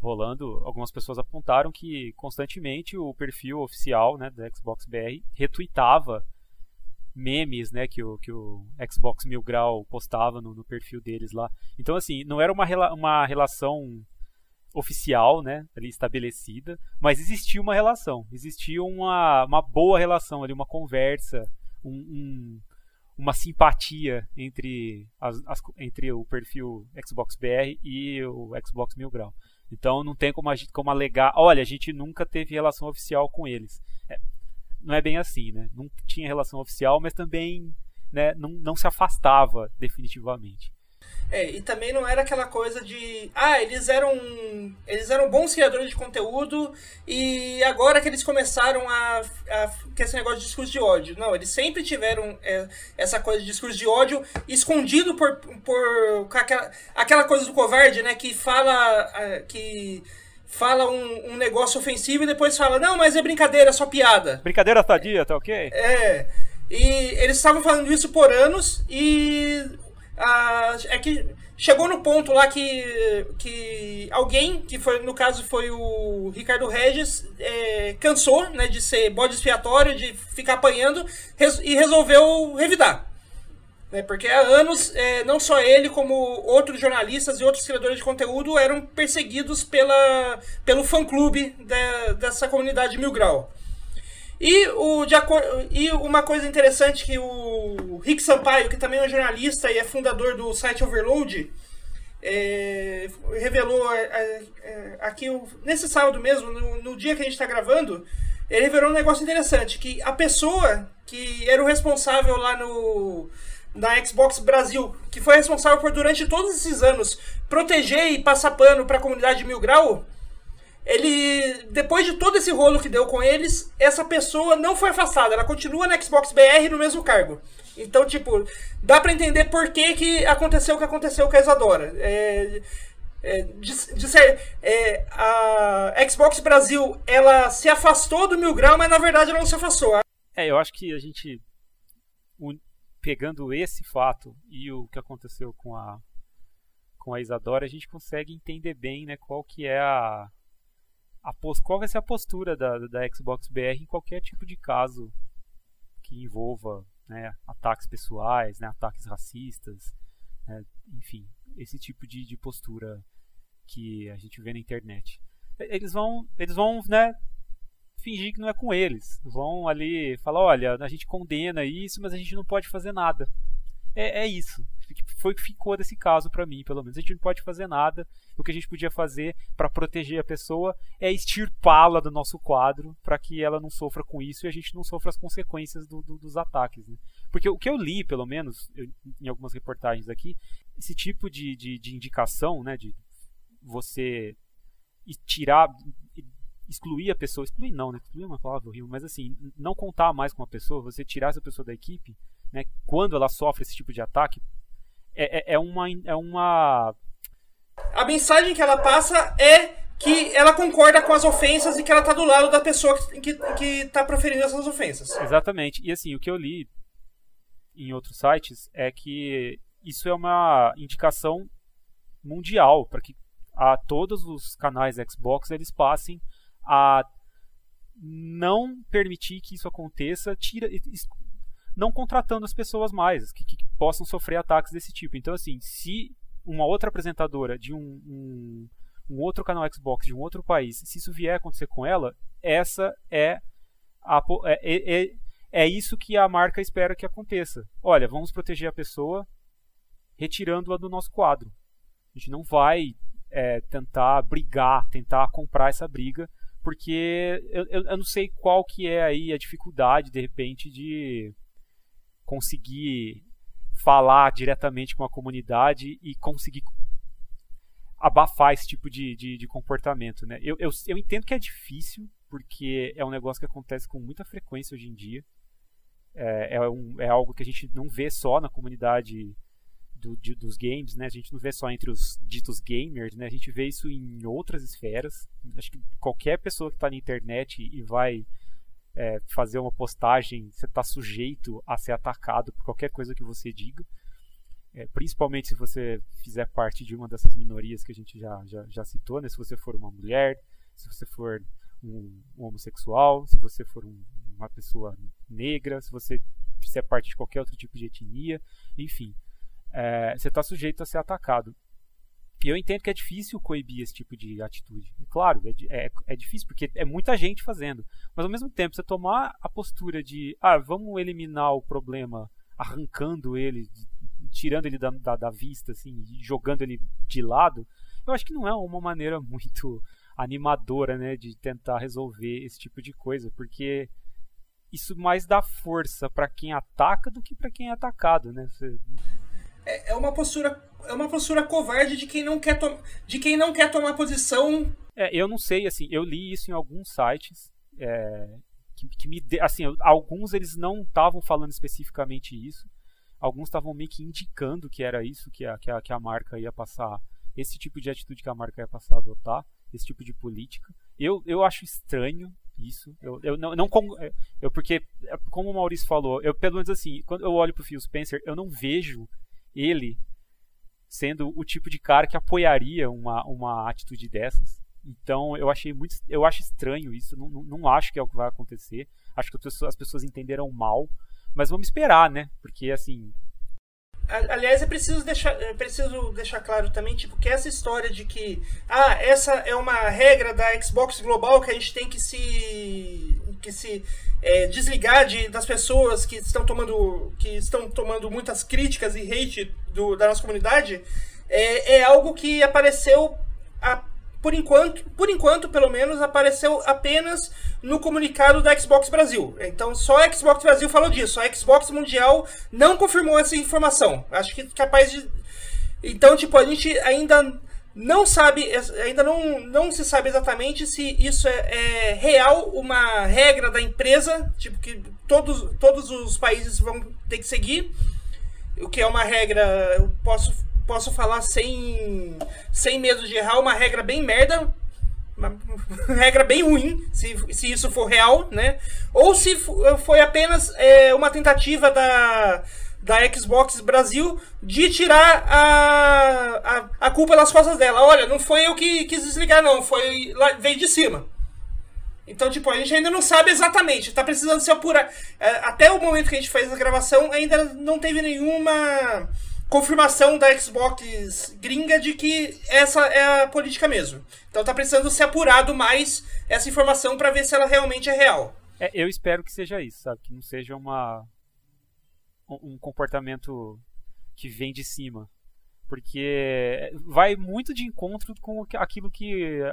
Speaker 3: rolando, algumas pessoas apontaram que constantemente o perfil oficial né, da Xbox BR retweetava memes, né, que o, que o Xbox Mil Grau postava no, no perfil deles lá. Então, assim, não era uma, rela uma relação oficial, né, ali estabelecida, mas existia uma relação, existia uma, uma boa relação ali, uma conversa, um, um, uma simpatia entre, as, as, entre o perfil Xbox BR e o Xbox Mil Grau. Então não tem como, a gente, como alegar, olha, a gente nunca teve relação oficial com eles. É, não é bem assim, né? Não tinha relação oficial, mas também né, não, não se afastava definitivamente.
Speaker 1: É, e também não era aquela coisa de. Ah, eles eram. Eles eram bons criadores de conteúdo e agora que eles começaram a. a que esse negócio de discurso de ódio. Não, eles sempre tiveram é, essa coisa de discurso de ódio escondido por. por aquela, aquela coisa do covarde, né? Que fala. É, que fala um, um, negócio ofensivo e depois fala, não, mas é brincadeira, é só piada.
Speaker 3: Brincadeira sadia, tá ok?
Speaker 1: É. E eles estavam falando isso por anos e é que chegou no ponto lá que, que alguém, que foi no caso foi o Ricardo Regis, é, cansou né, de ser bode expiatório, de ficar apanhando res, e resolveu revidar. Né? Porque há anos, é, não só ele, como outros jornalistas e outros criadores de conteúdo eram perseguidos pela, pelo fã-clube de, dessa comunidade Mil Grau. E, o, de, e uma coisa interessante que o Rick Sampaio, que também é jornalista e é fundador do site Overload, é, revelou é, é, aqui nesse sábado mesmo, no, no dia que a gente está gravando, ele revelou um negócio interessante, que a pessoa que era o responsável lá no da Xbox Brasil, que foi responsável por durante todos esses anos proteger e passar pano para a comunidade Mil Grau, ele depois de todo esse rolo que deu com eles, essa pessoa não foi afastada, ela continua na Xbox BR no mesmo cargo. Então, tipo, dá para entender por que, que aconteceu o que aconteceu com a Isadora. É, é, de, de ser, é, a Xbox Brasil ela se afastou do Mil Grau, mas na verdade ela não se afastou.
Speaker 3: É, eu acho que a gente pegando esse fato e o que aconteceu com a com a Isadora, a gente consegue entender bem, né, qual que é a, a qual vai ser a postura da, da Xbox BR em qualquer tipo de caso que envolva né, ataques pessoais, né, ataques racistas, Né? Enfim, esse tipo de, de postura que a gente vê na internet. Eles vão, eles vão, né, fingir que não é com eles. Vão ali falar, olha, a gente condena isso, mas a gente não pode fazer nada. É, é isso. Foi o que ficou desse caso para mim, pelo menos. A gente não pode fazer nada. O que a gente podia fazer para proteger a pessoa é extirpá-la do nosso quadro para que ela não sofra com isso e a gente não sofra as consequências do, do, dos ataques. Né? Porque o que eu li, pelo menos, eu, em algumas reportagens aqui, esse tipo de, de, de indicação, né, de você tirar, excluir a pessoa, excluir não, né? Excluir é uma palavra horrível, mas assim, não contar mais com a pessoa, você tirar essa pessoa da equipe, né? Quando ela sofre esse tipo de ataque, é, é, é uma, é uma.
Speaker 1: A mensagem que ela passa é que ela concorda com as ofensas e que ela tá do lado da pessoa que, que, que tá proferindo essas ofensas.
Speaker 3: Exatamente. E assim, o que eu li em outros sites é que isso é uma indicação mundial para que a todos os canais Xbox eles passem a não permitir que isso aconteça, tira, não contratando as pessoas mais que, que, possam sofrer ataques desse tipo. Então, assim, se uma outra apresentadora de um, um, um, outro canal Xbox de um outro país, se isso vier a acontecer com ela, essa é a, é, é, é, é isso que a marca espera que aconteça. Olha, vamos proteger a pessoa retirando-a do nosso quadro. A gente não vai é, tentar brigar, tentar comprar essa briga, porque eu, eu, eu, não sei qual que é aí a dificuldade, de repente, de conseguir falar diretamente com a comunidade e conseguir abafar esse tipo de, de, de comportamento. Né? Eu, eu, eu entendo que é difícil, porque é um negócio que acontece com muita frequência hoje em dia. É, é, um, é algo que a gente não vê só na comunidade do, de, dos games, né? A gente não vê só entre os ditos gamers, né? A gente vê isso em outras esferas. Acho que qualquer pessoa que está na internet e vai é, fazer uma postagem, você está sujeito a ser atacado por qualquer coisa que você diga. É, principalmente se você fizer parte de uma dessas minorias que a gente já, já, já citou, né? Se você for uma mulher, se você for um, um homossexual, se você for um, uma pessoa negra, se você fizer parte de qualquer outro tipo de etnia, enfim é, você está sujeito a ser atacado. E eu entendo que é difícil coibir esse tipo de atitude. Claro, é, é, é, difícil porque é muita gente fazendo. Mas ao mesmo tempo, você tomar a postura de, ah, vamos eliminar o problema arrancando ele, tirando ele da, da, da vista, assim, jogando ele de lado, eu acho que não é uma maneira muito animadora, né, de tentar resolver esse tipo de coisa, porque isso mais dá força para quem ataca do que para quem é atacado, né? Você
Speaker 1: é, é uma postura é uma postura covarde de quem não quer de quem não quer tomar posição.
Speaker 3: É, eu não sei, assim, eu li isso em alguns sites é, que, que, me assim, alguns eles não estavam falando especificamente isso, alguns estavam meio que indicando que era isso que a, que a, que a marca ia passar, esse tipo de atitude que a marca ia passar a adotar, esse tipo de política. Eu, eu acho estranho isso. Eu, eu não, não eu porque como o Maurício falou, eu pelo menos assim, quando eu olho pro Phil Spencer, eu não vejo ele sendo o tipo de cara que apoiaria uma, uma atitude dessas. Então eu achei muito. Eu acho estranho isso. Não, não, acho que é o que vai acontecer. Acho que as pessoas, as pessoas entenderam mal. Mas vamos esperar, né? Porque assim.
Speaker 1: Aliás, é preciso deixar, preciso deixar claro também, tipo, que essa história de que ah, essa é uma regra da Xbox Global que a gente tem que se que se é, desligar de, das pessoas que estão tomando que estão tomando muitas críticas e hate do, da nossa comunidade é, é algo que apareceu a, por enquanto por enquanto pelo menos apareceu apenas no comunicado da Xbox Brasil. Então só a Xbox Brasil falou disso. A Xbox Mundial não confirmou essa informação. Acho que capaz de então tipo a gente ainda não sabe, ainda não, não se sabe exatamente se isso é, é, real, uma regra da empresa, tipo que todos, todos os países vão ter que seguir, o que é uma regra, eu posso, posso falar sem, sem medo de errar, uma regra bem merda, uma regra bem ruim, se, se isso for real, né? Ou se foi apenas é, uma tentativa da da Xbox Brasil de tirar a, a, a, culpa das costas dela. Olha, não foi eu que quis desligar, não, foi lá, veio de cima. Então, tipo, a gente ainda não sabe exatamente, tá precisando se apurar. É, até o momento que a gente fez a gravação, ainda não teve nenhuma confirmação da Xbox gringa de que essa é a política mesmo. Então tá precisando ser apurado mais essa informação para ver se ela realmente é real.
Speaker 3: É, eu espero que seja isso, sabe? Que não seja uma um comportamento que vem de cima. Porque vai muito de encontro com aquilo que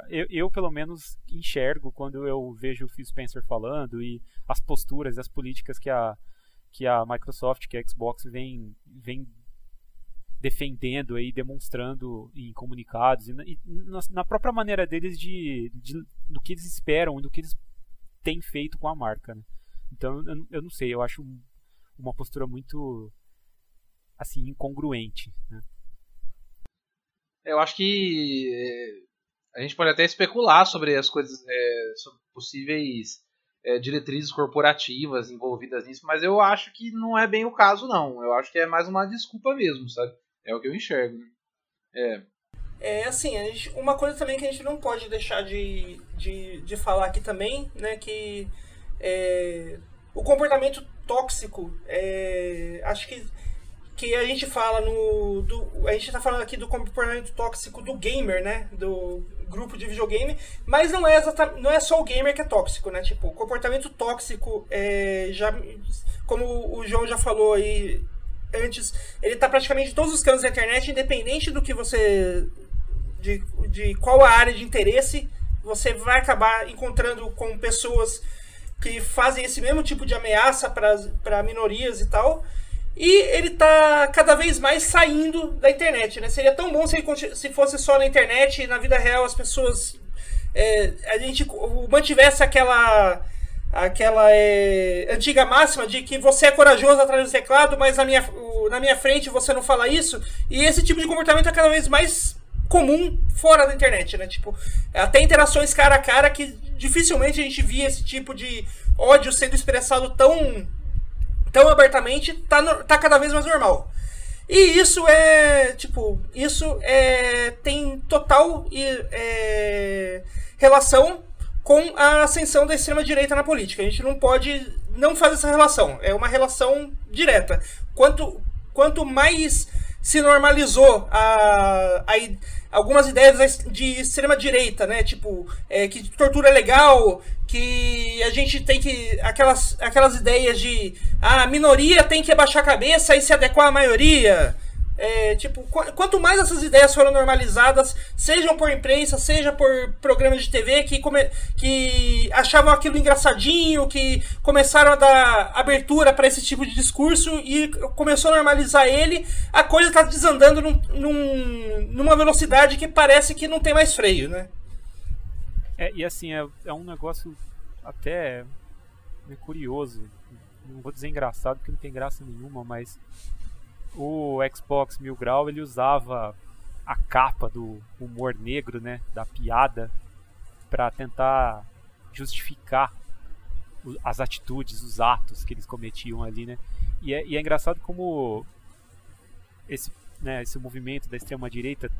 Speaker 3: eu, eu, pelo menos, enxergo quando eu vejo o Phil Spencer falando e as posturas, as políticas que a, que a Microsoft, que a Xbox vem, vem defendendo e demonstrando em comunicados e na, e na própria maneira deles de, de, do que eles esperam e do que eles têm feito com a marca. Né? Então eu, eu, não sei, eu acho uma postura muito assim incongruente. Né?
Speaker 2: Eu acho que é, a gente pode até especular sobre as coisas, é, sobre possíveis é, diretrizes corporativas envolvidas nisso, mas eu acho que não é bem o caso, não. Eu acho que é mais uma desculpa mesmo, sabe? É o que eu enxergo. Né? É.
Speaker 1: É assim, gente, uma coisa também que a gente não pode deixar de, de, de falar aqui também, né, que é, o comportamento tóxico, é, acho que que a gente fala no. Do, a gente está falando aqui do comportamento tóxico do gamer, né? Do grupo de videogame, mas não é, não é só o gamer que é tóxico, né? Tipo, comportamento tóxico é, já. Como o João já falou aí antes, ele está praticamente em todos os cantos da internet, independente do que você. de, de qual a área de interesse, você vai acabar encontrando com pessoas que fazem esse mesmo tipo de ameaça para minorias e tal. E ele tá cada vez mais saindo da internet, né? Seria tão bom se, ele, se fosse só na internet e na vida real as pessoas. É, a gente mantivesse aquela aquela é, antiga máxima de que você é corajoso atrás do teclado, mas na minha, na minha frente você não fala isso. E esse tipo de comportamento é cada vez mais comum fora da internet, né? Tipo, até interações cara a cara que dificilmente a gente via esse tipo de ódio sendo expressado tão tão abertamente, tá, tá cada vez mais normal. E isso é, tipo, isso é, tem total é, relação com a ascensão da extrema-direita na política. A gente não pode não fazer essa relação. É uma relação direta. Quanto, quanto mais se normalizou a, a, algumas ideias de extrema direita, né? Tipo, é, que tortura é legal, que a gente tem que. Aquelas, aquelas ideias de ah, a minoria tem que abaixar a cabeça e se adequar à maioria. É, tipo, qu quanto mais essas ideias foram normalizadas, sejam por imprensa, seja por programas de TV que, que achavam aquilo engraçadinho, que começaram a dar abertura para esse tipo de discurso e começou a normalizar ele, a coisa está desandando num, num, numa velocidade que parece que não tem mais freio, né?
Speaker 3: É, e assim, é, é um negócio até curioso. Não vou dizer engraçado porque não tem graça nenhuma, mas o Xbox Mil Grau ele usava a capa do humor negro, né, da piada, para tentar justificar as atitudes, os atos que eles cometiam ali, né? E é, e é engraçado como esse, né, esse movimento da extrema direita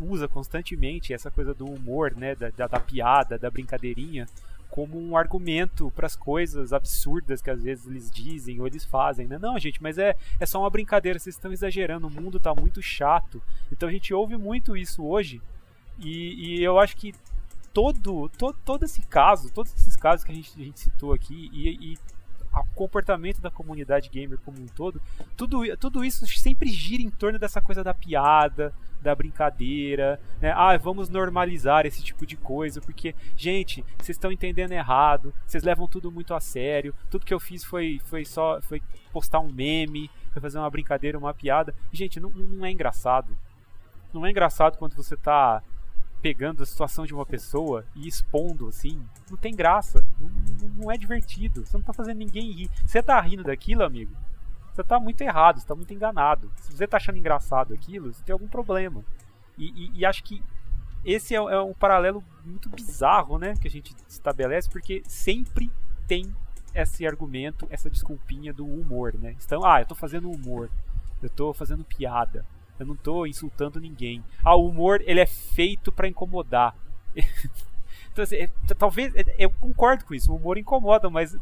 Speaker 3: usa constantemente essa coisa do humor, né, da, da, da piada, da brincadeirinha, como um argumento para as coisas absurdas que às vezes eles dizem ou eles fazem, né? Não, gente, mas é, é só uma brincadeira, vocês estão exagerando, o mundo está muito chato. Então a gente ouve muito isso hoje e, e eu acho que todo, todo, todo esse caso, todos esses casos que a gente, a gente citou aqui e, e o comportamento da comunidade gamer como um todo, tudo, tudo isso sempre gira em torno dessa coisa da piada, da brincadeira, né? Ah, vamos normalizar esse tipo de coisa, porque, gente, vocês estão entendendo errado, vocês levam tudo muito a sério. Tudo que eu fiz foi, foi só foi postar um meme, foi fazer uma brincadeira, uma piada. Gente, não, não é engraçado. Não é engraçado quando você tá pegando a situação de uma pessoa e expondo assim, não tem graça, não, não, é divertido, você não tá fazendo ninguém rir. Você tá rindo daquilo, amigo? você está muito errado, você está muito enganado. Se você está achando engraçado aquilo, você tem algum problema. E, e, e acho que esse é, é, um paralelo muito bizarro, né, que a gente estabelece, porque sempre tem esse argumento, essa desculpinha do humor, né? Então, ah, eu estou fazendo humor, eu estou fazendo piada, eu não estou insultando ninguém. Ah, o humor ele é feito para incomodar. então, assim, é, talvez é, eu concordo com isso, o humor incomoda, mas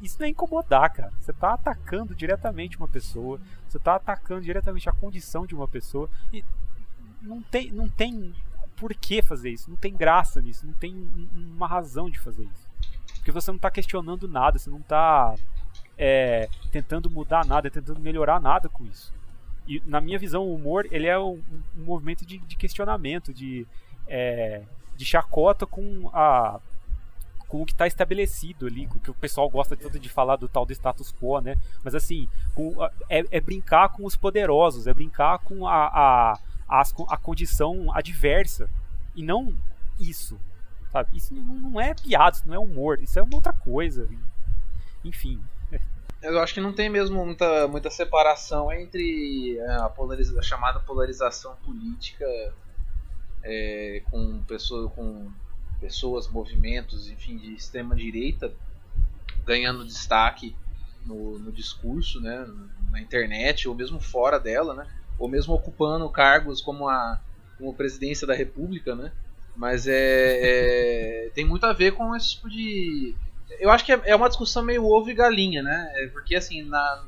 Speaker 3: isso não é incomodar, cara. Você tá atacando diretamente uma pessoa, você tá atacando diretamente a condição de uma pessoa e não tem, não tem por que fazer isso, não tem graça nisso, não tem uma razão de fazer isso. Porque você não está questionando nada, você não está é, tentando mudar nada, tentando melhorar nada com isso. E na minha visão, o humor ele é um, um movimento de, de, questionamento, de, é, de chacota com a com o que está estabelecido ali, com o que o pessoal gosta tanto de falar do tal do status quo, né? Mas assim, com, é, é, brincar com os poderosos, é brincar com a, a, a, a condição adversa e não isso, sabe? Isso não, não é piada, isso não é humor, isso é uma outra coisa. Enfim,
Speaker 2: eu acho que não tem mesmo muita, muita separação entre é, a, polariza a chamada polarização política é, com, pessoa, com pessoas, movimentos, enfim, de extrema direita ganhando destaque no, no discurso, né, na internet ou mesmo fora dela, né, ou mesmo ocupando cargos como a como presidência da República, né. Mas é, é tem muito a ver com esse tipo de eu acho que é, é uma discussão meio ovo e galinha, né? É porque assim, na,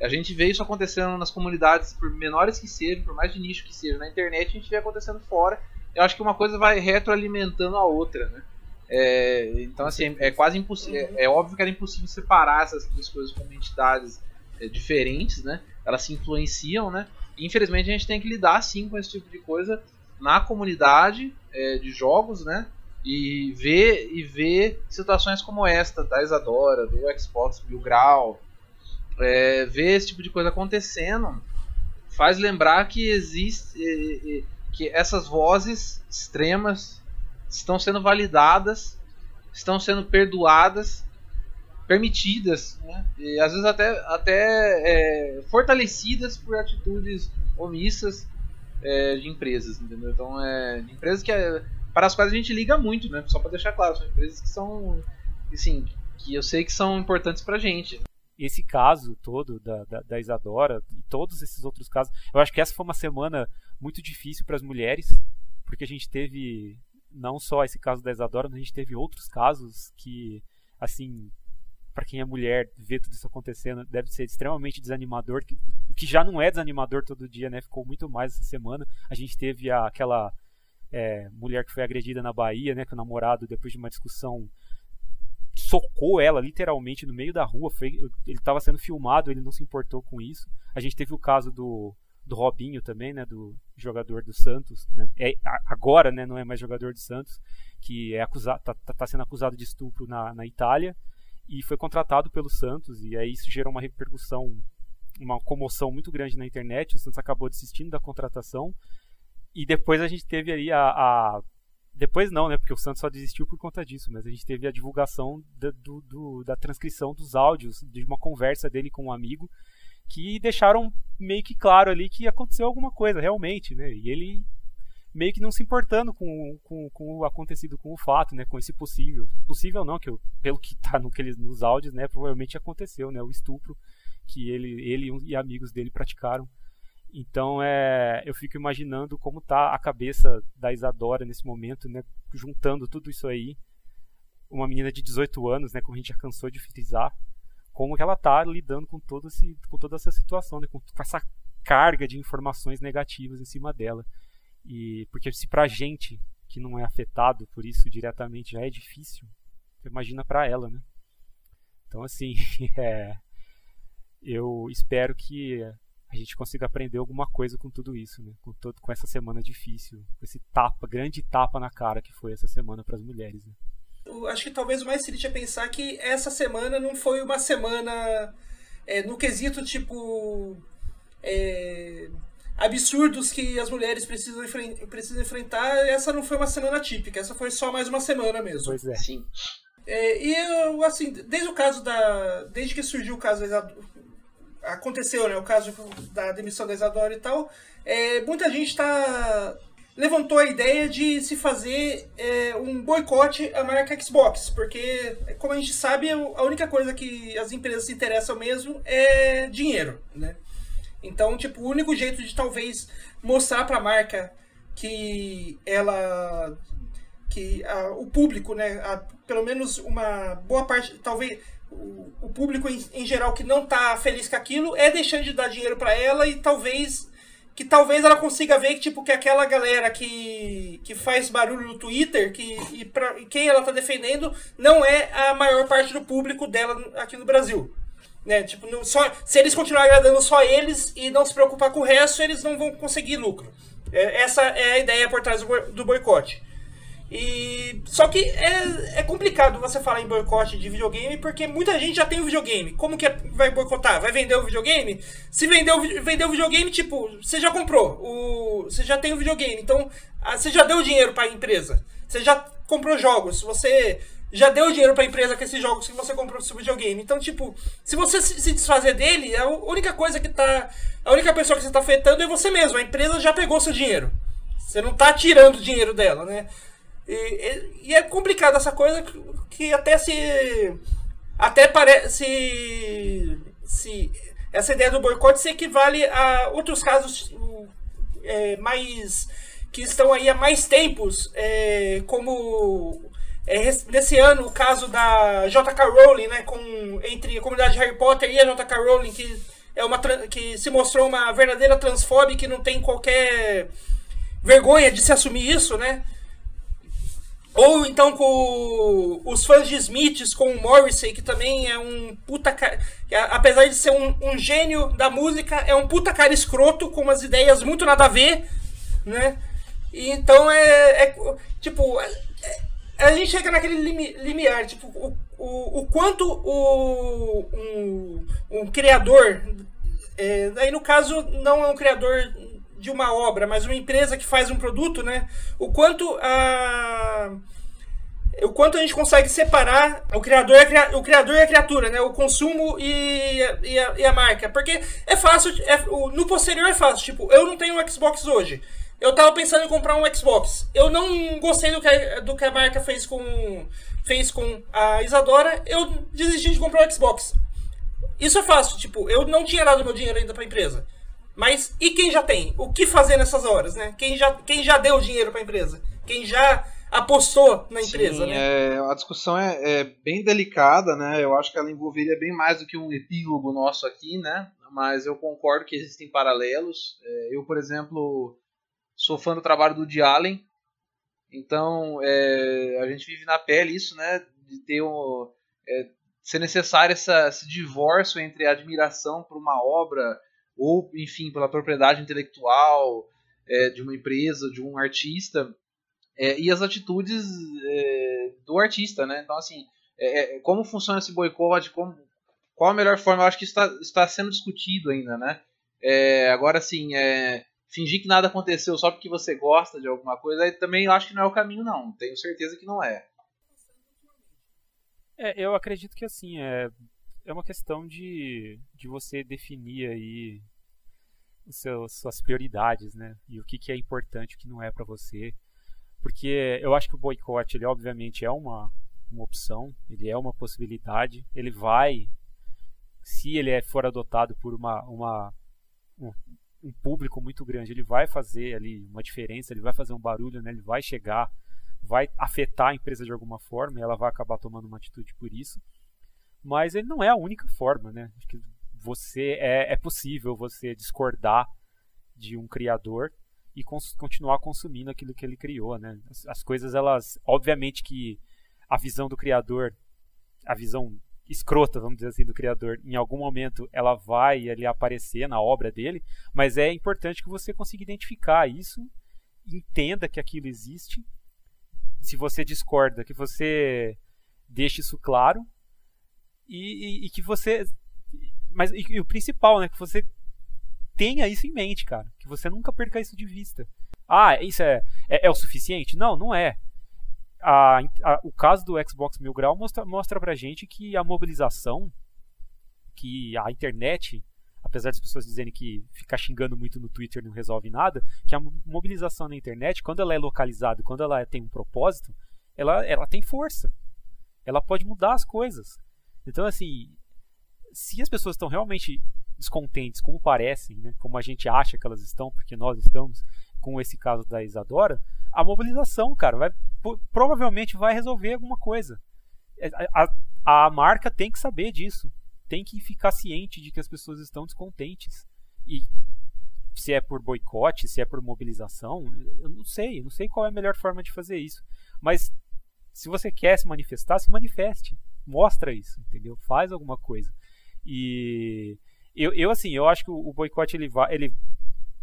Speaker 2: a gente vê isso acontecendo nas comunidades, por menores que sejam, por mais de nicho que seja, na internet a gente vê acontecendo fora. Eu acho que uma coisa vai retroalimentando a outra, né? É, então, assim, é quase impossível. É, é, óbvio que era impossível separar essas duas coisas como entidades é, diferentes, né? Elas se influenciam, né? E, infelizmente, a gente tem que lidar, sim, com esse tipo de coisa na comunidade é, de jogos, né? E ver e ver situações como esta da Isadora, do Xbox Mil Grau, é, ver esse tipo de coisa acontecendo faz lembrar que existe que essas vozes extremas estão sendo validadas, estão sendo perdoadas, permitidas, né? e às vezes até, até é, fortalecidas por atitudes omissas é, de empresas, entendeu? Então, é, de empresas que para as quais a gente liga muito, né? Só para deixar claro, são empresas que são, assim, que eu sei que são importantes para a gente.
Speaker 3: Esse caso todo da, da, da, Isadora e todos esses outros casos, eu acho que essa foi uma semana muito difícil para as mulheres, porque a gente teve não só esse caso da Isadora, mas a gente teve outros casos que, assim, para quem é mulher, ver tudo isso acontecendo deve ser extremamente desanimador, o que já não é desanimador todo dia, né? Ficou muito mais essa semana. A gente teve a, aquela é, mulher que foi agredida na Bahia, né, que o namorado, depois de uma discussão, socou ela literalmente no meio da rua. Foi, ele estava sendo filmado, ele não se importou com isso. A gente teve o caso do, do Robinho também, né, do jogador do Santos. Né, é, agora, né, não é mais jogador do Santos, que é acusado, tá, tá, tá sendo acusado de estupro na, na Itália e foi contratado pelo Santos. E aí isso gerou uma repercussão, uma comoção muito grande na internet. O Santos acabou desistindo da contratação e depois a gente teve aí a, a, Depois não, né? Porque o Santos só desistiu por conta disso, mas a gente teve a divulgação da, do, do, da transcrição dos áudios de uma conversa dele com um amigo que deixaram meio que claro ali que aconteceu alguma coisa, realmente, né? E ele meio que não se importando com, com, com o acontecido com o fato, né? Com esse possível. Possível não, que eu, pelo que tá no, nos áudios, né? Provavelmente aconteceu, né? O estupro que ele, ele e amigos dele praticaram então é, eu fico imaginando como tá a cabeça da Isadora nesse momento, né, juntando tudo isso aí, uma menina de 18 anos, né, como a gente já cansou de frisar, como que ela tá lidando com todo esse, com toda essa situação, né, com, com essa carga de informações negativas em cima dela. E porque se pra gente que não é afetado por isso diretamente já é difícil, imagina para ela, né? Então assim, é, eu espero que a gente consiga aprender alguma coisa com tudo isso, né? Com, todo, com essa semana difícil, com esse tapa, grande tapa na cara que foi essa semana para as mulheres. Né?
Speaker 1: Eu acho que talvez o mais triste é pensar que essa semana não foi uma semana é, no quesito tipo é, absurdos que as mulheres precisam, precisam enfrentar. Essa não foi uma semana típica, essa foi só mais uma semana mesmo.
Speaker 3: Pois é.
Speaker 2: Sim.
Speaker 1: É, e eu, assim, desde o caso da. Desde que surgiu o caso aconteceu, né, o caso da demissão da Isadora e tal, é, muita gente está levantou a ideia de se fazer é, um boicote à marca Xbox, porque, como a gente sabe, a única coisa que as empresas se interessam mesmo é dinheiro, né? Então, tipo, o único jeito de talvez mostrar para a marca que ela que a, o público, né, a, pelo menos uma boa parte, talvez o, público em, em, geral que não tá feliz com aquilo é deixando de dar dinheiro para ela e talvez que talvez ela consiga ver que tipo que aquela galera que, que faz barulho no Twitter que e, pra, e quem ela tá defendendo não é a maior parte do público dela aqui no Brasil né? Tipo não, só se eles continuarem agradando só eles e não se preocupar com o resto eles não vão conseguir lucro. É, essa é a ideia por trás do, do boicote e só que é, é complicado você falar em boicote de videogame porque muita gente já tem o videogame. Como que é, vai boicotar? Vai vender o videogame? Se vender o, vender o videogame, tipo, você já comprou, o, você já tem o videogame, então você já deu dinheiro para a empresa. Você já comprou jogos, você já deu dinheiro para a empresa com esses jogos que você comprou no seu videogame. Então, tipo, se você se desfazer dele, a única coisa que tá. A única pessoa que você tá afetando é você mesmo. A empresa já pegou seu dinheiro. Você não tá tirando dinheiro dela, né? E, e, é complicado essa coisa que até se. Até parece. Se, essa ideia do boicote se equivale a outros casos é, mais. que estão aí há mais tempos, é, como. É, nesse ano, o caso da J.K. Rowling, né, com, entre a comunidade Harry Potter e a J.K. Rowling, que, é uma, que se mostrou uma verdadeira transfóbica que não tem qualquer vergonha de se assumir isso, né? Ou então com os fãs de Smiths, com o Morrissey, que também é um puta cara. Apesar de ser um, um, gênio da música, é um puta cara escroto, com umas ideias muito nada a ver, né? E então é. é tipo. É, é, a gente chega naquele limi, limiar, tipo, o, o, o quanto o, um, um criador. É, aí no caso, não é um criador de uma obra, mas uma empresa que faz um produto, né? O quanto a o quanto a gente consegue separar o criador, o criador e a criatura, né? O consumo e, e, a, e a marca. Porque é fácil, é, no posterior é fácil. Tipo, eu não tenho um Xbox hoje. Eu tava pensando em comprar um Xbox. Eu não gostei do que, do que a marca fez com, fez com a Isadora. Eu desisti de comprar um Xbox. Isso é fácil. Tipo, eu não tinha dado meu dinheiro ainda pra empresa. Mas e quem já tem? O que fazer nessas horas, né? Quem já, quem já deu dinheiro para a empresa? Quem já apostou na empresa,
Speaker 2: Sim,
Speaker 1: né?
Speaker 2: É, a discussão é, é, bem delicada, né? Eu acho que ela envolveria bem mais do que um epílogo nosso aqui, né? Mas eu concordo que existem paralelos. É, eu, por exemplo, sou fã do trabalho do Woody Allen, então é, a gente vive na pele isso, né? De ter um, é, ser necessário essa, esse divórcio entre a admiração por uma obra ou, enfim, pela propriedade intelectual é, de uma empresa, de um artista, é, e as atitudes é, do artista, né? Então, assim, é, é, como funciona esse boicote, como, qual a melhor forma, eu acho que está, está sendo discutido ainda, né? É, agora, assim, fingir que nada aconteceu só porque você gosta de alguma coisa, aí também acho que não é o caminho, não. Tenho certeza que não é.
Speaker 3: É, eu acredito que assim, é, é uma questão de, de você definir aí os seus, suas prioridades, né? E o que, que é importante, o que não é para você. Porque eu acho que o boicote, ele obviamente é uma, uma opção, ele é uma possibilidade, ele vai, se ele é, for adotado por uma, uma um, um público muito grande, ele vai fazer ali uma diferença, ele vai fazer um barulho, né? Ele vai chegar, vai afetar a empresa de alguma forma, e ela vai acabar tomando uma atitude por isso mas ele não é a única forma, né? Acho que você é, é possível você discordar de um criador e cons continuar consumindo aquilo que ele criou, né? As, as, coisas elas, obviamente que a visão do criador, a visão escrota, vamos dizer assim, do criador, em algum momento ela vai ali aparecer na obra dele, mas é importante que você consiga identificar isso, entenda que aquilo existe. Se você discorda, que você deixe isso claro e, e, e que você. Mas e, e, o principal, né? Que você tenha isso em mente, cara. Que você nunca perca isso de vista. Ah, isso é, é, é o suficiente? Não, não é. A, a, o caso do Xbox Mil Grau mostra, mostra pra gente que a mobilização, que a internet, apesar das pessoas dizerem que ficar xingando muito no Twitter não resolve nada, que a mobilização na internet, quando ela é localizada, quando ela tem um propósito, ela, ela tem força. Ela pode mudar as coisas. Então, assim, se as pessoas estão realmente descontentes, como parecem, né, como a gente acha que elas estão, porque nós estamos, com esse caso da Isadora, a mobilização, cara, vai, provavelmente vai resolver alguma coisa. É, a, a, a marca tem que saber disso. Tem que ficar ciente de que as pessoas estão descontentes. E se é por boicote, se é por mobilização, eu não sei, não sei qual é a melhor forma de fazer isso. Mas se você quer se manifestar, se manifeste. Mostra isso, entendeu? Faz alguma coisa. E eu, eu assim, eu acho que o, boicote ele vai, ele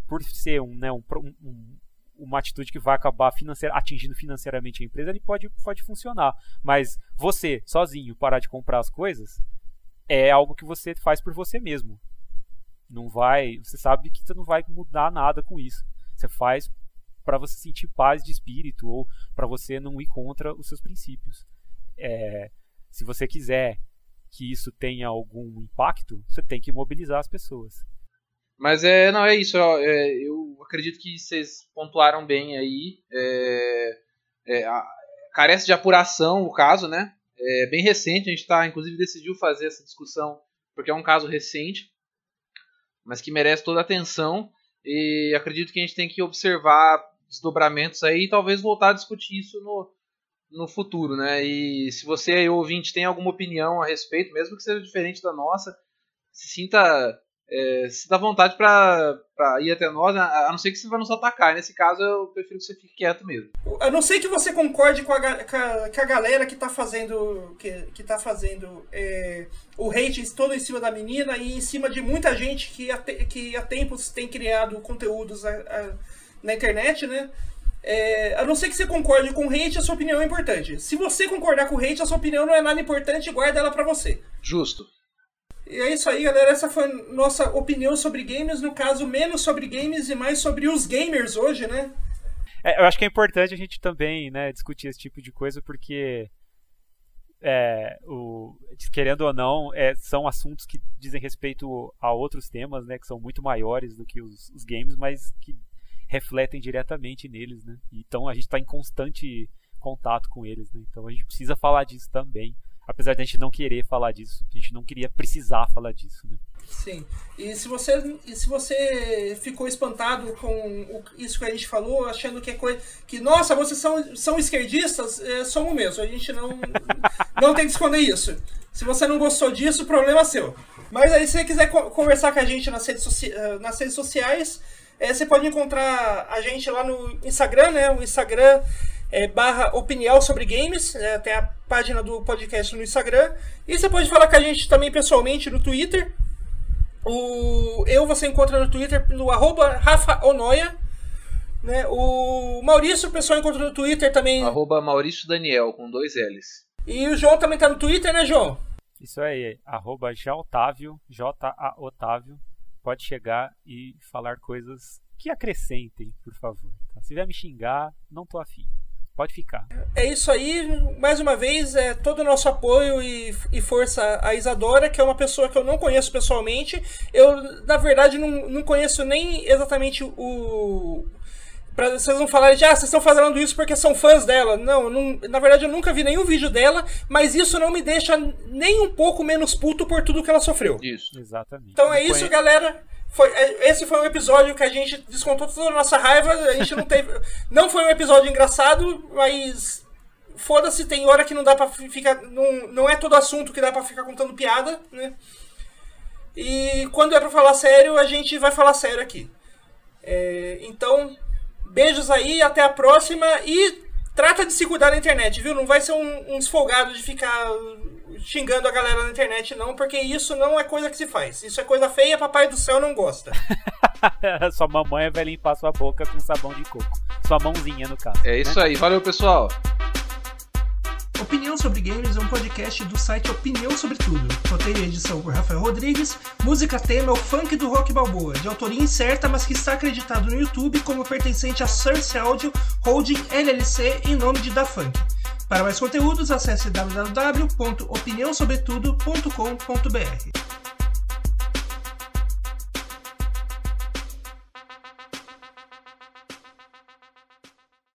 Speaker 3: por ser um, né, um, um, uma atitude que vai acabar financeir, atingindo financeiramente a empresa, ele pode, pode funcionar. Mas você, sozinho, parar de comprar as coisas, é algo que você faz por você mesmo. Não vai, você sabe que você não vai mudar nada com isso. Você faz para você sentir paz de espírito ou para você não ir contra os seus princípios. É, se você quiser que isso tenha algum impacto, você tem que mobilizar as pessoas.
Speaker 2: Mas é, não, é isso. É, eu acredito que vocês pontuaram bem aí. É, é, a, carece de apuração o caso, né? É bem recente, a gente tá, inclusive decidiu fazer essa discussão porque é um caso recente, mas que merece toda a atenção. E acredito que a gente tem que observar desdobramentos aí e talvez voltar a discutir isso no, no futuro, né? E se você, ouvinte, tem alguma opinião a respeito, mesmo que seja diferente da nossa, se sinta é, se dá vontade para ir até nós, a não ser que você vai nos atacar. Nesse caso, eu prefiro que você fique quieto mesmo.
Speaker 1: A não ser que você concorde com a, com a, com a galera que está fazendo, que, que tá fazendo é, o hate todo em cima da menina e em cima de muita gente que há, que há tempos tem criado conteúdos a, a, na internet, né? É, a não ser que você concorde com o hate, a sua opinião é importante. Se você concordar com o hate, a sua opinião não é nada importante, guarda ela para você.
Speaker 2: Justo.
Speaker 1: E é isso aí, galera. Essa foi nossa opinião sobre games. No caso, menos sobre games e mais sobre os gamers hoje, né?
Speaker 3: É, eu acho que é importante a gente também né, discutir esse tipo de coisa, porque, é, o, querendo ou não, é, são assuntos que dizem respeito a outros temas, né, que são muito maiores do que os, os games, mas que refletem diretamente neles. Né? Então a gente está em constante contato com eles. Né? Então a gente precisa falar disso também apesar de a gente não querer falar disso. A gente não queria precisar falar disso, né?
Speaker 1: Sim. E se você, e se você ficou espantado com o, isso que a gente falou, achando que é coisa. que, nossa, vocês são, são esquerdistas, é, somos mesmo. A gente não, não tem que esconder isso. Se você não gostou disso, problema é seu. Mas aí, se você quiser conversar com a gente nas redes, eh, nas redes sociais, é, você pode encontrar a gente lá no Instagram, né? O Instagram é, barra opinião sobre games, é, tem a página do podcast no Instagram. E você pode falar com a gente também pessoalmente no Twitter. O, eu você encontra no Twitter no arroba Rafa Onoia. Né? O Maurício, o pessoal encontra no Twitter também.
Speaker 2: Arroba Maurício Daniel, com dois L's.
Speaker 1: E o João também tá no Twitter, né, João?
Speaker 3: Isso aí, arroba Otávio, J-A Otávio. Pode chegar e falar coisas que acrescentem, por favor. Tá? Se vier me xingar, não tô afim. Pode ficar.
Speaker 1: É isso aí. Mais uma vez, é todo o nosso apoio e, e força a Isadora, que é uma pessoa que eu não conheço pessoalmente. Eu, na verdade, não, não conheço nem exatamente o, Pra vocês não falarem de, ah, vocês estão fazendo isso porque são fãs dela. Não, não, na verdade eu nunca vi nenhum vídeo dela, mas isso não me deixa nem um pouco menos puto por tudo que ela sofreu.
Speaker 3: Isso. Exatamente.
Speaker 1: Então é isso, galera. Foi, é, esse foi um episódio que a gente descontou toda a nossa raiva. A gente não teve. não foi um episódio engraçado, mas. Foda-se, tem hora que não dá pra ficar. Não, não é todo assunto que dá pra ficar contando piada, né? E quando é pra falar sério, a gente vai falar sério aqui. É, então, beijos aí, até a próxima e trata de se cuidar na internet, viu? Não vai ser um, uns folgados de ficar xingando a galera na internet, não, porque isso não é coisa que se faz. Isso é coisa feia, papai do céu não gosta.
Speaker 3: sua mamãe vai limpar sua boca com sabão de coco. Sua mãozinha, no caso.
Speaker 2: É isso né? aí. Valeu, pessoal.
Speaker 1: Opinião sobre Games é um podcast do site Opinião Sobre Tudo. Roteiro e edição por Rafael Rodrigues. Música tema é o funk do Rock Balboa, de autoria incerta, mas que está acreditado no YouTube como pertencente a Source Audio Holding LLC em nome de Da Funk. Para mais conteúdos, acesse www.opiniãosobretudo.com.br.